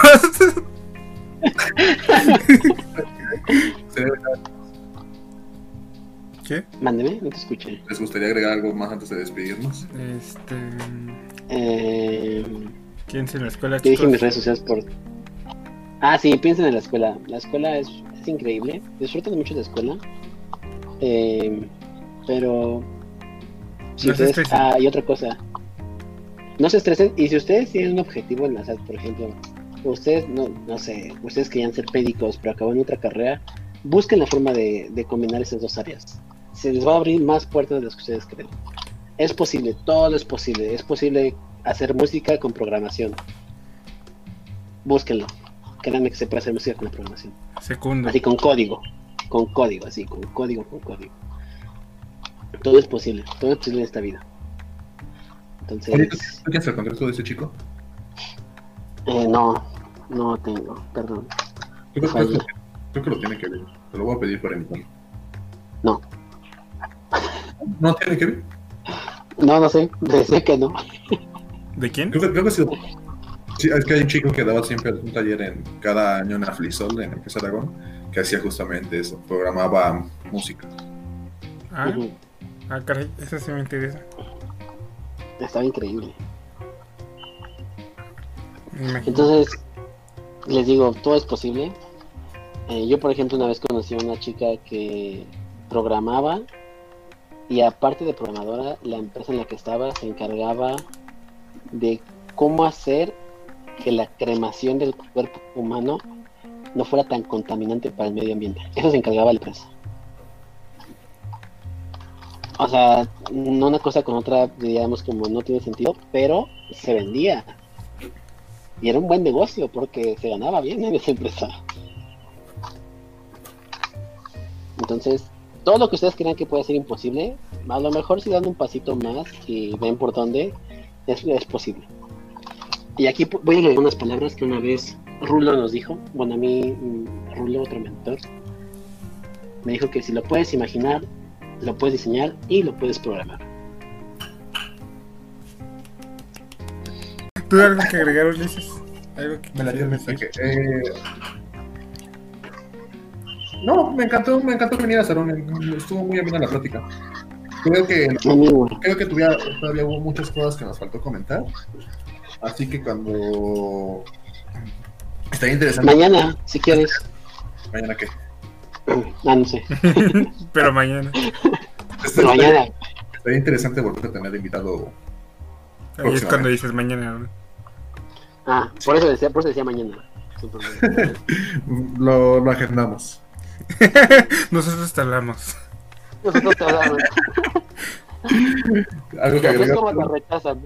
[SPEAKER 1] ¿Se-
[SPEAKER 2] ¿Qué?
[SPEAKER 3] Mándeme, no te escuché.
[SPEAKER 1] ¿Les gustaría agregar algo más antes de despedirnos?
[SPEAKER 2] Este.
[SPEAKER 3] Eh,
[SPEAKER 2] Quédense en la escuela,
[SPEAKER 3] Yo dije
[SPEAKER 2] chicos.
[SPEAKER 3] mis redes sociales por. Ah, sí, piensen en la escuela. La escuela es, es increíble. Disfrutan mucho de la escuela. Eh, pero. Si
[SPEAKER 2] No se
[SPEAKER 3] ustedes,
[SPEAKER 2] estresen.
[SPEAKER 3] ah, y otra cosa. No se estresen. Y si ustedes tienen un objetivo en la SAT, por ejemplo, ustedes, no, no sé, ustedes querían ser médicos, pero acaban otra carrera, busquen la forma de, de combinar esas dos áreas. Se les va a abrir más puertas de las que ustedes creen. Es posible, todo es posible. Es posible hacer música con programación. Búsquenlo. Créanme que se puede hacer música con la programación.
[SPEAKER 2] Segundo.
[SPEAKER 3] Así con código. Con código, así, con código, con código. Todo es posible. Todo es posible en esta vida.
[SPEAKER 1] Oye, ¿tú,
[SPEAKER 3] Entonces,
[SPEAKER 1] tú tienes el contacto de ese chico?
[SPEAKER 3] eh, no, no tengo, perdón.
[SPEAKER 1] Yo creo, que, creo que lo tiene que ver. Te lo voy a pedir para invitarlo.
[SPEAKER 3] No,
[SPEAKER 1] ¿No tiene que ver?
[SPEAKER 3] no, no sé, sé que no.
[SPEAKER 2] ¿De quién?
[SPEAKER 1] Creo que, creo que sí. Sí, es que hay un chico que daba siempre un taller en cada año en Aflisol, en Empresa Aragón, que hacía justamente eso, programaba música.
[SPEAKER 2] Ah, ah, caray, eso sí me interesa.
[SPEAKER 3] Estaba increíble. Entonces, les digo, todo es posible. Eh, yo, por ejemplo, una vez conocí a una chica que programaba y aparte de programadora, la empresa en la que estaba se encargaba de cómo hacer que la cremación del cuerpo humano no fuera tan contaminante para el medio ambiente. Eso se encargaba la empresa. O sea, no una cosa con otra, diríamos como no tiene sentido, pero se vendía. Y era un buen negocio porque se ganaba bien en esa empresa. Entonces, todo lo que ustedes crean que puede ser imposible, a lo mejor si dan un pasito más y ven por dónde, es, es posible. Y aquí voy a leer unas palabras que una vez Rulo nos dijo. Bueno, a mí, mm, Rulo, otro mentor, me dijo que si lo puedes imaginar, lo puedes diseñar y lo puedes programar.
[SPEAKER 2] ¿Tú algo que agregar, Ulises? ¿Algo que
[SPEAKER 1] Me la dio el mensaje. Eh, No, me encantó, me encantó que viniera Sarón, estuvo muy amena la plática. Creo que creo que tuviera- todavía hubo muchas cosas que nos faltó comentar. Así que cuando estaría interesante.
[SPEAKER 3] mañana, si quieres.
[SPEAKER 1] ¿Mañana qué?
[SPEAKER 3] Ah, no sé.
[SPEAKER 2] Pero mañana.
[SPEAKER 3] Pero mañana.
[SPEAKER 1] Estaría interesante volver a tener invitado.
[SPEAKER 2] Ahí es cuando dices mañana. ¿no?
[SPEAKER 3] Ah, por eso decía, por eso decía mañana.
[SPEAKER 1] Lo, lo agendamos.
[SPEAKER 2] Nosotros te hablamos.
[SPEAKER 3] Nosotros te hablamos.
[SPEAKER 1] Algo que
[SPEAKER 3] Así es
[SPEAKER 1] agregar.
[SPEAKER 3] como te rechazan.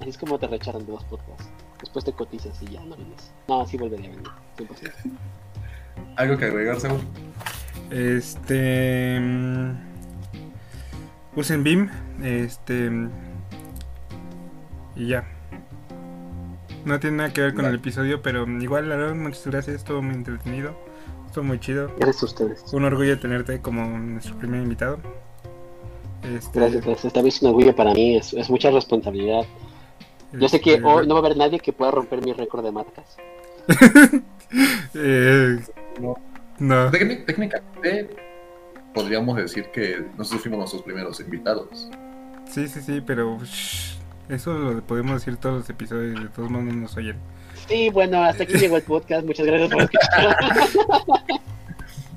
[SPEAKER 3] Así es como te rechazan de los podcasts. Después te cotizas y ya no vienes. No, sí volvería a venir. 100%.
[SPEAKER 1] Algo que agregar, Saúl.
[SPEAKER 2] Este. mm, Usen BIM. Este. Y ya. No tiene nada que ver con el episodio, pero igual, Aaron, muchas gracias. Estuvo muy entretenido. Estuvo muy chido.
[SPEAKER 3] Gracias a ustedes.
[SPEAKER 2] Un orgullo tenerte como nuestro primer invitado. Este,
[SPEAKER 3] Gracias, gracias. Vez es un orgullo para mí. Es, es mucha responsabilidad. Yo sé que
[SPEAKER 2] este,
[SPEAKER 3] hoy no va a haber nadie que pueda romper mi récord de marcas.
[SPEAKER 2] eh,
[SPEAKER 1] no.
[SPEAKER 2] No.
[SPEAKER 1] Técnic- técnicamente podríamos decir que nosotros fuimos nuestros primeros invitados.
[SPEAKER 2] Sí, sí, sí, pero shh, eso lo podemos decir todos los episodios, de todos modos no nos oyen.
[SPEAKER 3] Sí, bueno, hasta aquí llegó el podcast. Muchas gracias por escuchar.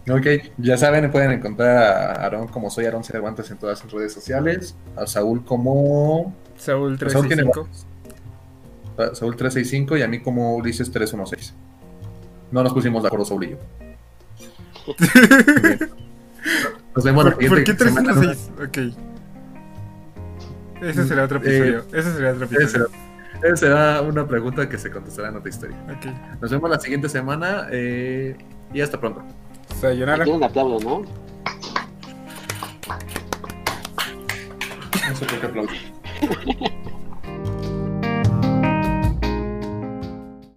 [SPEAKER 1] Ok, ya saben, pueden encontrar a Aaron como soy Aaron Cervantes en todas sus redes sociales, a Saúl como
[SPEAKER 2] Saúl
[SPEAKER 1] Saúl tiene
[SPEAKER 2] 365.
[SPEAKER 1] a Saúl 365 y a mí como Ulises 316. No nos pusimos de acuerdo Saúl y yo. Nos vemos la
[SPEAKER 2] ¿Por, por
[SPEAKER 1] siguiente
[SPEAKER 2] qué
[SPEAKER 1] semana.
[SPEAKER 2] 306? Ok. Ese será otro
[SPEAKER 1] Eh,
[SPEAKER 2] episodio. Ese será otro episodio.
[SPEAKER 1] Esa será una pregunta que se contestará en otra historia.
[SPEAKER 2] Ok.
[SPEAKER 1] Nos vemos la siguiente semana eh, y hasta pronto.
[SPEAKER 2] Sayonara.
[SPEAKER 3] Aquí un aplauso, ¿no?
[SPEAKER 1] Eso creo que aplaudo.